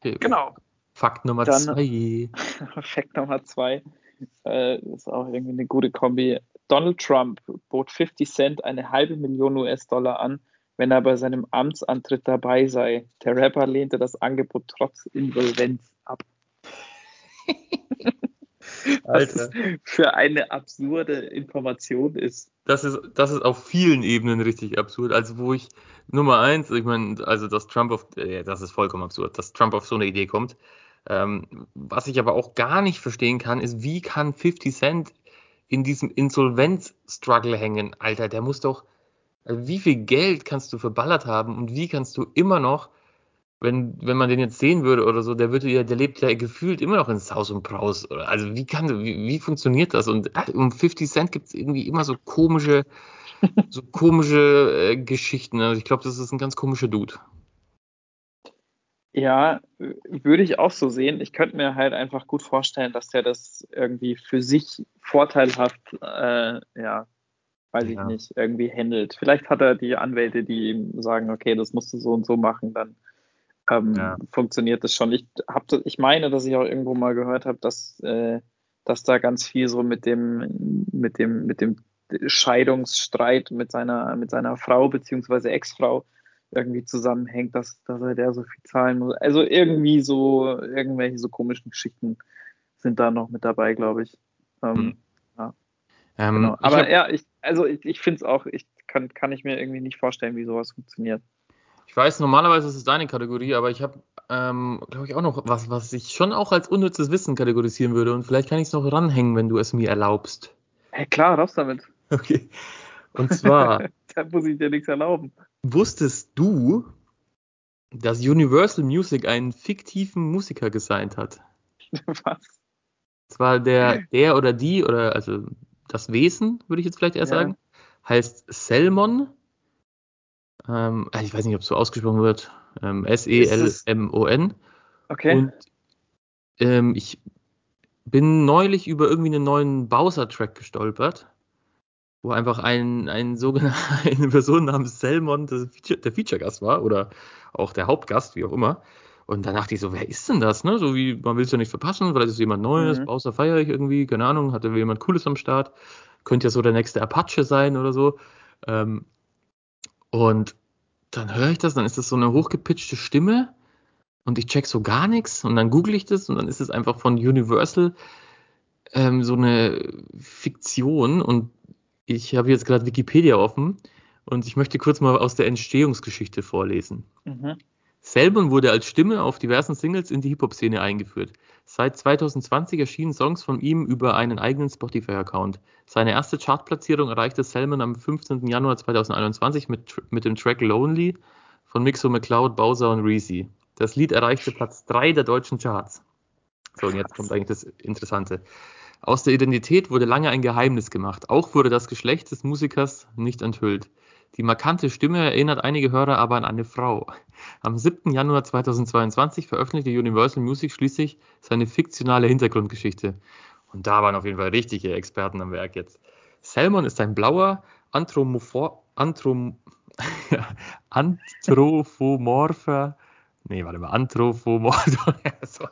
G: Okay. Genau. Fakt Nummer Dann, zwei.
F: Fakt Nummer zwei. Äh, ist auch irgendwie eine gute Kombi. Donald Trump bot 50 Cent eine halbe Million US-Dollar an, wenn er bei seinem Amtsantritt dabei sei. Der Rapper lehnte das Angebot trotz Insolvenz ab. Alter. für eine absurde Information ist.
G: Das ist, das ist auf vielen Ebenen richtig absurd. Also wo ich Nummer eins, ich meine, also dass Trump auf, äh, das ist vollkommen absurd, dass Trump auf so eine Idee kommt. Ähm, was ich aber auch gar nicht verstehen kann, ist, wie kann 50 Cent in diesem Insolvenz-Struggle hängen? Alter, der muss doch, also wie viel Geld kannst du verballert haben und wie kannst du immer noch wenn, wenn man den jetzt sehen würde oder so, der würde ja, der lebt ja gefühlt immer noch in Saus und Braus. Also wie kann, wie, wie funktioniert das? Und äh, um 50 Cent gibt es irgendwie immer so komische, so komische äh, Geschichten. Also ich glaube, das ist ein ganz komischer Dude.
F: Ja, würde ich auch so sehen. Ich könnte mir halt einfach gut vorstellen, dass der das irgendwie für sich vorteilhaft, äh, ja, weiß ja. ich nicht, irgendwie handelt. Vielleicht hat er die Anwälte, die ihm sagen, okay, das musst du so und so machen, dann ähm, ja. funktioniert das schon. Ich, hab, ich meine, dass ich auch irgendwo mal gehört habe, dass, äh, dass da ganz viel so mit dem, mit dem, mit dem Scheidungsstreit mit seiner, mit seiner Frau beziehungsweise Ex-Frau irgendwie zusammenhängt, dass, dass er der so viel zahlen muss. Also irgendwie so, irgendwelche so komischen Geschichten sind da noch mit dabei, glaube ich. Ähm, hm. ja. Ähm, genau. Aber hab, ja, ich, also ich, ich finde es auch, ich kann, kann ich mir irgendwie nicht vorstellen, wie sowas funktioniert.
G: Ich weiß, normalerweise ist es deine Kategorie, aber ich habe, ähm, glaube ich, auch noch was, was ich schon auch als unnützes Wissen kategorisieren würde. Und vielleicht kann ich es noch ranhängen, wenn du es mir erlaubst.
F: Hey, klar, raus damit.
G: Okay. Und zwar.
F: da muss ich dir nichts erlauben.
G: Wusstest du, dass Universal Music einen fiktiven Musiker gesigned hat? Was? Zwar der, der oder die, oder also das Wesen, würde ich jetzt vielleicht eher ja. sagen, heißt Selmon Ähm, ich weiß nicht, ob es so ausgesprochen wird. Ähm, S-E-L-M-O-N.
F: Okay.
G: Und ähm, ich bin neulich über irgendwie einen neuen Bowser-Track gestolpert, wo einfach ein, ein sogenannter, eine Person namens Selmon der Feature- Feature-Gast war oder auch der Hauptgast, wie auch immer. Und dann dachte ich so, wer ist denn das? Ne? So wie, man will es ja nicht verpassen, weil es ist jemand Neues,
F: Mhm.
G: Bowser feiere ich irgendwie, keine Ahnung, hatte jemand Cooles am Start. Könnte ja so der nächste Apache sein oder so. Ähm, und dann höre ich das, dann ist das so eine hochgepitchte Stimme und ich check so gar nichts und dann google ich das und dann ist es einfach von Universal ähm, so eine Fiktion und ich habe jetzt gerade Wikipedia offen und ich möchte kurz mal aus der Entstehungsgeschichte vorlesen.
F: Mhm.
G: Selman wurde als Stimme auf diversen Singles in die Hip-Hop-Szene eingeführt. Seit 2020 erschienen Songs von ihm über einen eigenen Spotify-Account. Seine erste Chartplatzierung erreichte Selman am 15. Januar 2021 mit, mit dem Track Lonely von Mixo McCloud, Bowser und Reezy. Das Lied erreichte Platz 3 der deutschen Charts. So, und jetzt kommt eigentlich das Interessante. Aus der Identität wurde lange ein Geheimnis gemacht. Auch wurde das Geschlecht des Musikers nicht enthüllt. Die markante Stimme erinnert einige Hörer aber an eine Frau. Am 7. Januar 2022 veröffentlichte Universal Music schließlich seine fiktionale Hintergrundgeschichte. Und da waren auf jeden Fall richtige Experten am Werk jetzt. Salmon ist ein blauer, anthropomorpher, nee, warte mal, anthropomorpher, so,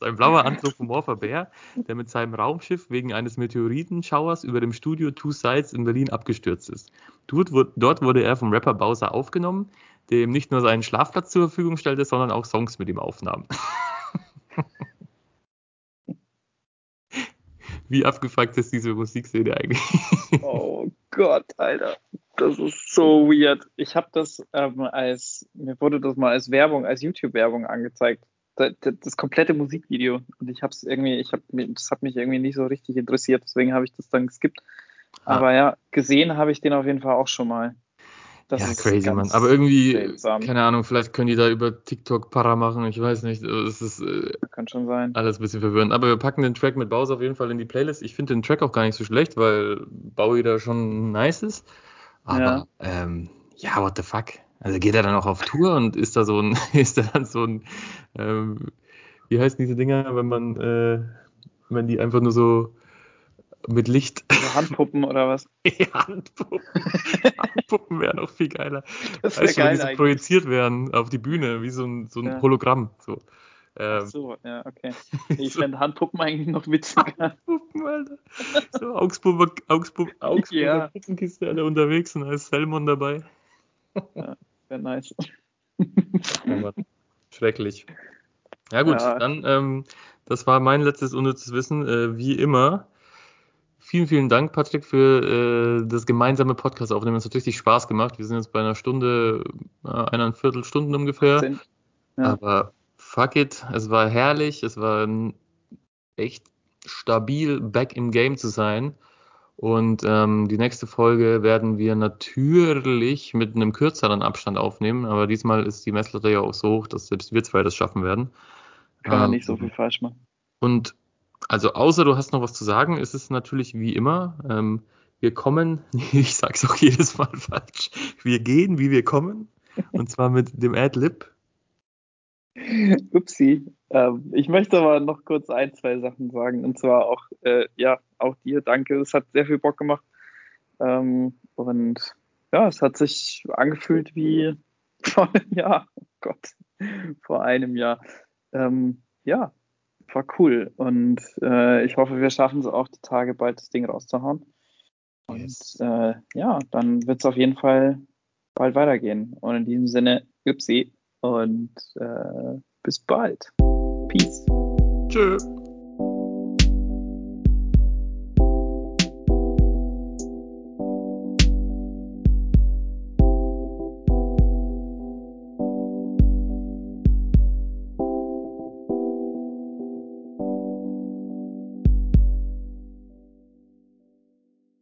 G: ein blauer anthropomorpher Bär, der mit seinem Raumschiff wegen eines Meteoritenschauers über dem Studio Two Sides in Berlin abgestürzt ist. Dort, dort wurde er vom Rapper Bowser aufgenommen, der ihm nicht nur seinen Schlafplatz zur Verfügung stellte, sondern auch Songs mit ihm aufnahm. Wie abgefuckt ist diese Musikszene eigentlich?
F: Oh Gott, Alter. Das ist so weird. Ich habe das ähm, als, mir wurde das mal als Werbung, als YouTube-Werbung angezeigt. Das, das, das komplette Musikvideo. Und ich habe es irgendwie, ich habe das hat mich irgendwie nicht so richtig interessiert, deswegen habe ich das dann geskippt.
G: Ah.
F: Aber ja, gesehen habe ich den auf jeden Fall auch schon mal. Das
G: ja, crazy, Mann. Aber irgendwie,
F: seltsam.
G: keine Ahnung, vielleicht können die da über TikTok Para machen, ich weiß nicht. Es ist äh,
F: Kann schon sein.
G: alles ein bisschen verwirrend. Aber wir packen den Track mit Bowser auf jeden Fall in die Playlist. Ich finde den Track auch gar nicht so schlecht, weil Bowie da schon nice ist. Aber
F: Ja.
G: ähm, ja, what the fuck? Also geht er dann auch auf Tour und ist da so ein, ist da dann so ein, ähm, wie heißen diese Dinger, wenn man, äh, wenn die einfach nur so mit Licht
F: So Handpuppen oder was?
G: Handpuppen. Handpuppen wären noch viel geiler.
F: Das
G: Weißt du, wenn die so projiziert werden auf die Bühne, wie so ein, so ein
F: Ja.
G: Hologramm. So.
F: Ach
G: Ähm,
F: so, ja, okay. Ich
G: So.
F: fände Handpuppen eigentlich noch witziger.
G: Puppen, Alter. So Augsburger, Augsburg, Augsburger
F: Ja.
G: Puppenkiste alle unterwegs und da ist Salmon dabei.
F: Wäre nice.
G: Oh. Schrecklich. Ja gut,
F: Ja.
G: dann, ähm, das war mein letztes unnützes Wissen. Äh, wie immer, vielen, vielen Dank, Patrick, für äh, das gemeinsame Podcast aufnehmen. Es hat richtig Spaß gemacht. Wir sind jetzt bei einer Stunde, äh, eineinviertel Stunden ungefähr.
F: Ja.
G: Aber fuck it, es war herrlich, es war echt stabil, back im Game zu sein. Und ähm, die nächste Folge werden wir natürlich mit einem kürzeren Abstand aufnehmen, aber diesmal ist die Messlatte ja auch so hoch, dass selbst wir zwei das schaffen werden.
F: Kann man
G: Ähm,
F: nicht so viel falsch machen.
G: Und also außer du hast noch was zu sagen, ist es natürlich wie immer. Ähm, wir kommen, ich sag's auch jedes Mal falsch, wir gehen, wie wir kommen. Und zwar mit dem Ad-Lib.
F: Upsi. Ähm, ich möchte aber noch kurz ein, zwei Sachen sagen. Und zwar auch, äh, ja, auch dir danke. Es hat sehr viel Bock gemacht. Ähm, und ja, es hat sich angefühlt wie vor einem Jahr. Oh Gott, vor einem Jahr. Ähm, ja, war cool. Und äh, ich hoffe, wir schaffen es auch, die Tage bald das Ding rauszuhauen. Und
G: Yes.
F: äh, ja, dann wird es auf jeden Fall bald weitergehen. Und in diesem Sinne, Upsi und äh, bis bald. Peace.
G: Tschö.